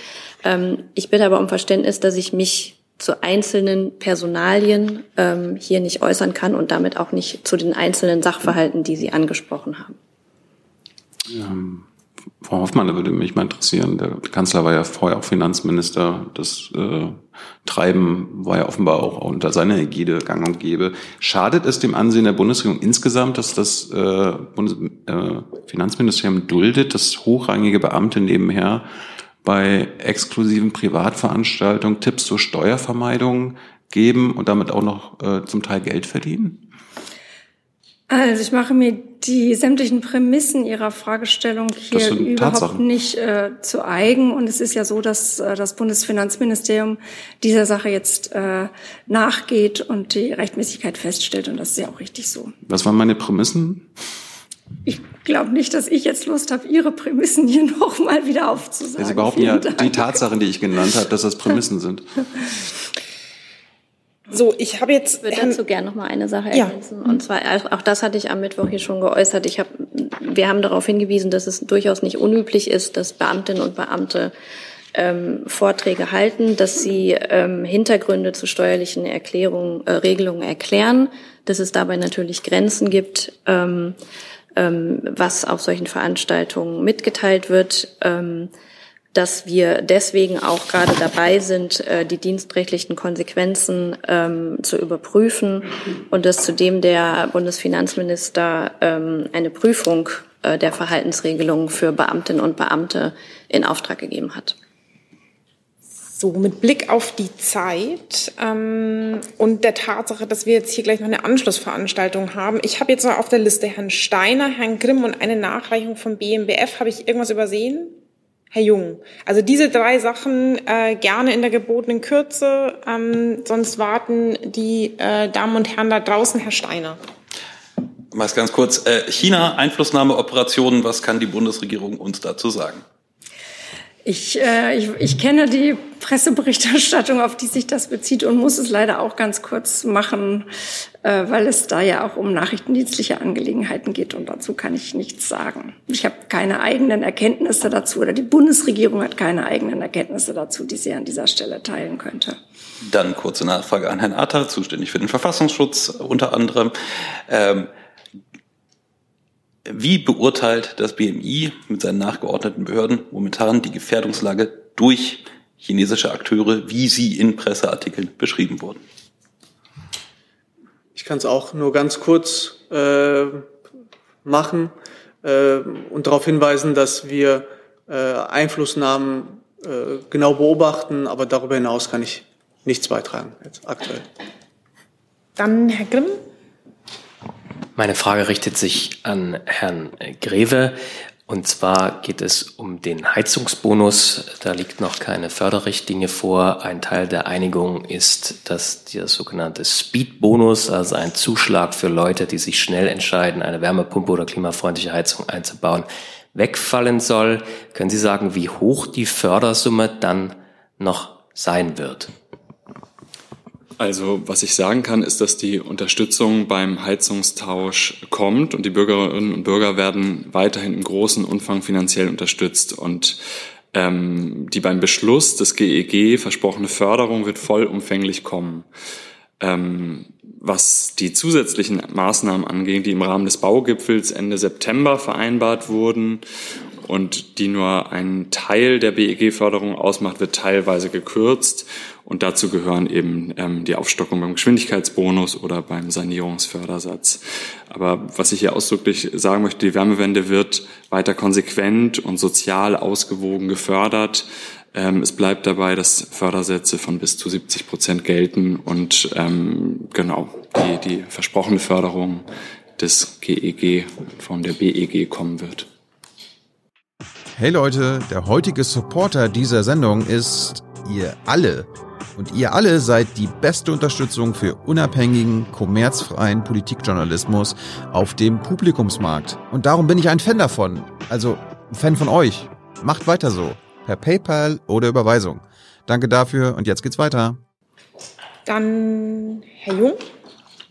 Ähm, ich bitte aber um Verständnis, dass ich mich zu einzelnen Personalien ähm, hier nicht äußern kann und damit auch nicht zu den einzelnen Sachverhalten, die Sie angesprochen haben. Ähm, Frau Hoffmann, da würde mich mal interessieren. Der Kanzler war ja vorher auch Finanzminister. Das äh, Treiben war ja offenbar auch unter seiner Ägide gang und gäbe. Schadet es dem Ansehen der Bundesregierung insgesamt, dass das äh, Bundes äh, Finanzministerium duldet, dass hochrangige Beamte nebenher bei exklusiven Privatveranstaltungen Tipps zur Steuervermeidung geben und damit auch noch äh, zum Teil Geld verdienen? Also ich mache mir die sämtlichen Prämissen Ihrer Fragestellung hier überhaupt Tatsachen. nicht äh, zu eigen. Und es ist ja so, dass äh, das Bundesfinanzministerium dieser Sache jetzt äh, nachgeht und die Rechtmäßigkeit feststellt. Und das ist ja auch richtig so. Was waren meine Prämissen? Ich glaube nicht, dass ich jetzt Lust habe, Ihre Prämissen hier nochmal wieder aufzusagen. Sie behaupten ja Dank. die Tatsachen, die ich genannt habe, dass das Prämissen sind. So, ich habe jetzt. Ich würde dazu gerne noch mal eine Sache ergänzen. Ja. Und zwar, auch das hatte ich am Mittwoch hier schon geäußert. Ich habe, wir haben darauf hingewiesen, dass es durchaus nicht unüblich ist, dass Beamtinnen und Beamte ähm, Vorträge halten, dass sie ähm, Hintergründe zu steuerlichen Erklärungen, äh, Regelungen erklären, dass es dabei natürlich Grenzen gibt. Ähm, ähm, was auf solchen Veranstaltungen mitgeteilt wird, ähm, dass wir deswegen auch gerade dabei sind, äh, die dienstrechtlichen Konsequenzen ähm, zu überprüfen und dass zudem der Bundesfinanzminister eine Prüfung äh, der Verhaltensregelungen für Beamtinnen und Beamte in Auftrag gegeben hat. So, mit Blick auf die Zeit ähm, und der Tatsache, dass wir jetzt hier gleich noch eine Anschlussveranstaltung haben. Ich habe jetzt noch auf der Liste Herrn Steiner, Herrn Grimm und eine Nachreichung vom BMBF. Habe ich irgendwas übersehen? Herr Jung. Also diese drei Sachen äh, gerne in der gebotenen Kürze. Ähm, sonst warten die äh, Damen und Herren da draußen. Herr Steiner. Mal ganz kurz. Äh, China, Einflussnahmeoperationen. Was kann die Bundesregierung uns dazu sagen? Ich, äh, ich, ich kenne die Presseberichterstattung, auf die sich das bezieht und muss es leider auch ganz kurz machen, äh, weil es da ja auch um nachrichtendienstliche Angelegenheiten geht und dazu kann ich nichts sagen. Ich habe keine eigenen Erkenntnisse dazu oder die Bundesregierung hat keine eigenen Erkenntnisse dazu, die sie an dieser Stelle teilen könnte. Dann kurze Nachfrage an Herrn Atter, zuständig für den Verfassungsschutz unter anderem. Ähm, wie beurteilt das BMI mit seinen nachgeordneten Behörden momentan die Gefährdungslage durch chinesische Akteure, wie sie in Presseartikeln beschrieben wurden? Ich kann es auch nur ganz kurz äh, machen äh, und darauf hinweisen, dass wir äh, Einflussnahmen äh, genau beobachten, aber darüber hinaus kann ich nichts beitragen jetzt aktuell. Dann Herr Grimm. Meine Frage richtet sich an Herrn Greve. Und zwar geht es um den Heizungsbonus. Da liegt noch keine Förderrichtlinie vor. Ein Teil der Einigung ist, dass der sogenannte Speedbonus, also ein Zuschlag für Leute, die sich schnell entscheiden, eine Wärmepumpe oder klimafreundliche Heizung einzubauen, wegfallen soll. Können Sie sagen, wie hoch die Fördersumme dann noch sein wird? Also was ich sagen kann, ist, dass die Unterstützung beim Heizungstausch kommt und die Bürgerinnen und Bürger werden weiterhin im großen Umfang finanziell unterstützt. Und ähm, die beim Beschluss des GEG e versprochene Förderung wird vollumfänglich kommen. Ähm, was die zusätzlichen Maßnahmen angeht, die im Rahmen des Baugipfels Ende September vereinbart wurden und die nur einen Teil der BEG-Förderung ausmacht, wird teilweise gekürzt. Und dazu gehören eben ähm, die Aufstockung beim Geschwindigkeitsbonus oder beim Sanierungsfördersatz. Aber was ich hier ausdrücklich sagen möchte, die Wärmewende wird weiter konsequent und sozial ausgewogen gefördert. Ähm, es bleibt dabei, dass Fördersätze von bis zu 70 Prozent gelten und ähm, genau die, die versprochene Förderung des GEG e von der BEG kommen wird. Hey Leute, der heutige Supporter dieser Sendung ist ihr alle. Und ihr alle seid die beste Unterstützung für unabhängigen, kommerzfreien Politikjournalismus auf dem Publikumsmarkt. Und darum bin ich ein Fan davon. Also ein Fan von euch. Macht weiter so. Per PayPal oder Überweisung. Danke dafür und jetzt geht's weiter. Dann Herr Jung.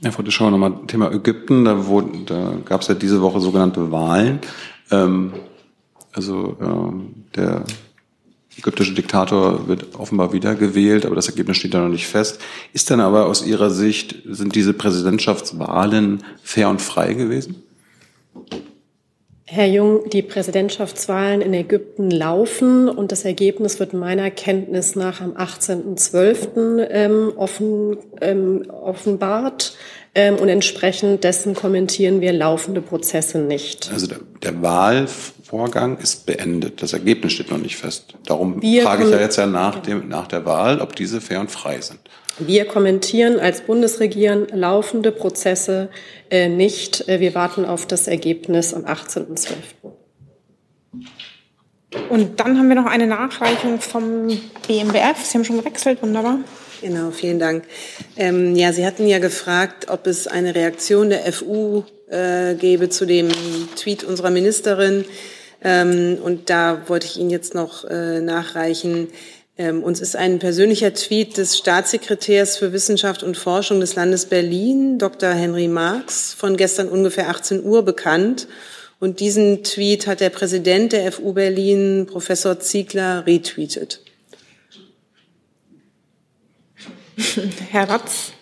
Ja, Frau Deschauer, nochmal Thema Ägypten. Da, da gab es ja diese Woche sogenannte Wahlen. Ähm, also ähm, der ägyptische Diktator wird offenbar wiedergewählt, aber das Ergebnis steht da noch nicht fest. Ist dann aber aus Ihrer Sicht, sind diese Präsidentschaftswahlen fair und frei gewesen? Herr Jung, die Präsidentschaftswahlen in Ägypten laufen und das Ergebnis wird meiner Kenntnis nach am 18.12. Ähm, offen, ähm, offenbart. Ähm, und entsprechend dessen kommentieren wir laufende Prozesse nicht. Also der, der Wahlvorgang ist beendet. Das Ergebnis steht noch nicht fest. Darum wir frage ich ja jetzt ja nach, dem, nach der Wahl, ob diese fair und frei sind. Wir kommentieren als Bundesregierung laufende Prozesse äh, nicht. Äh, wir warten auf das Ergebnis am 18.12. Und dann haben wir noch eine Nachreichung vom BMWF. Sie haben schon gewechselt, wunderbar. Genau, vielen Dank. Ähm, ja, Sie hatten ja gefragt, ob es eine Reaktion der FU äh, gäbe zu dem Tweet unserer Ministerin. Ähm, und da wollte ich Ihnen jetzt noch äh, nachreichen. Ähm, uns ist ein persönlicher Tweet des Staatssekretärs für Wissenschaft und Forschung des Landes Berlin, Dr. Henry Marx, von gestern ungefähr 18 Uhr bekannt. Und diesen Tweet hat der Präsident der FU Berlin, Professor Ziegler, retweetet. Herr Ratz.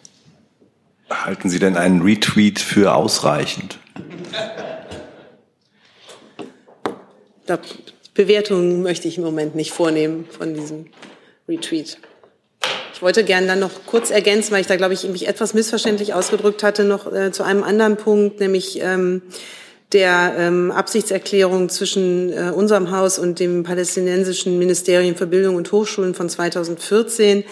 Halten Sie denn einen Retweet für ausreichend? Bewertungen möchte ich im Moment nicht vornehmen von diesem Retweet. Ich wollte gerne dann noch kurz ergänzen, weil ich da, glaube ich, mich etwas missverständlich ausgedrückt hatte, noch äh, zu einem anderen Punkt, nämlich ähm, der ähm, Absichtserklärung zwischen äh, unserem Haus und dem palästinensischen Ministerium für Bildung und Hochschulen von 2014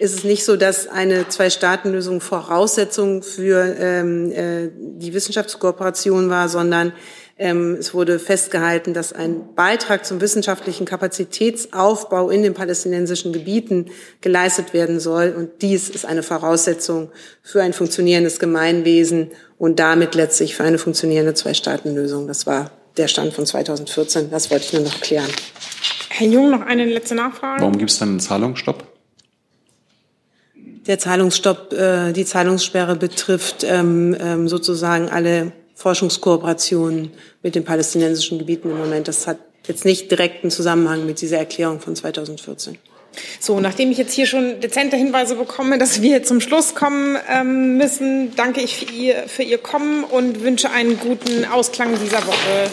ist es nicht so, dass eine Zwei-Staaten-Lösung Voraussetzung für ähm, äh, die Wissenschaftskooperation war, sondern ähm, es wurde festgehalten, dass ein Beitrag zum wissenschaftlichen Kapazitätsaufbau in den palästinensischen Gebieten geleistet werden soll. Und dies ist eine Voraussetzung für ein funktionierendes Gemeinwesen und damit letztlich für eine funktionierende Zwei-Staaten-Lösung. Das war der Stand von 2014. Das wollte ich nur noch klären. Herr Jung, noch eine letzte Nachfrage. Warum gibt es dann einen Zahlungsstopp? Der Zahlungsstopp, äh, die Zahlungssperre betrifft ähm, ähm, sozusagen alle Forschungskooperationen mit den palästinensischen Gebieten im Moment. Das hat jetzt nicht direkten Zusammenhang mit dieser Erklärung von 2014. So, nachdem ich jetzt hier schon dezente Hinweise bekomme, dass wir zum Schluss kommen ähm, müssen, danke ich für Ihr, für Ihr Kommen und wünsche einen guten Ausklang dieser Woche.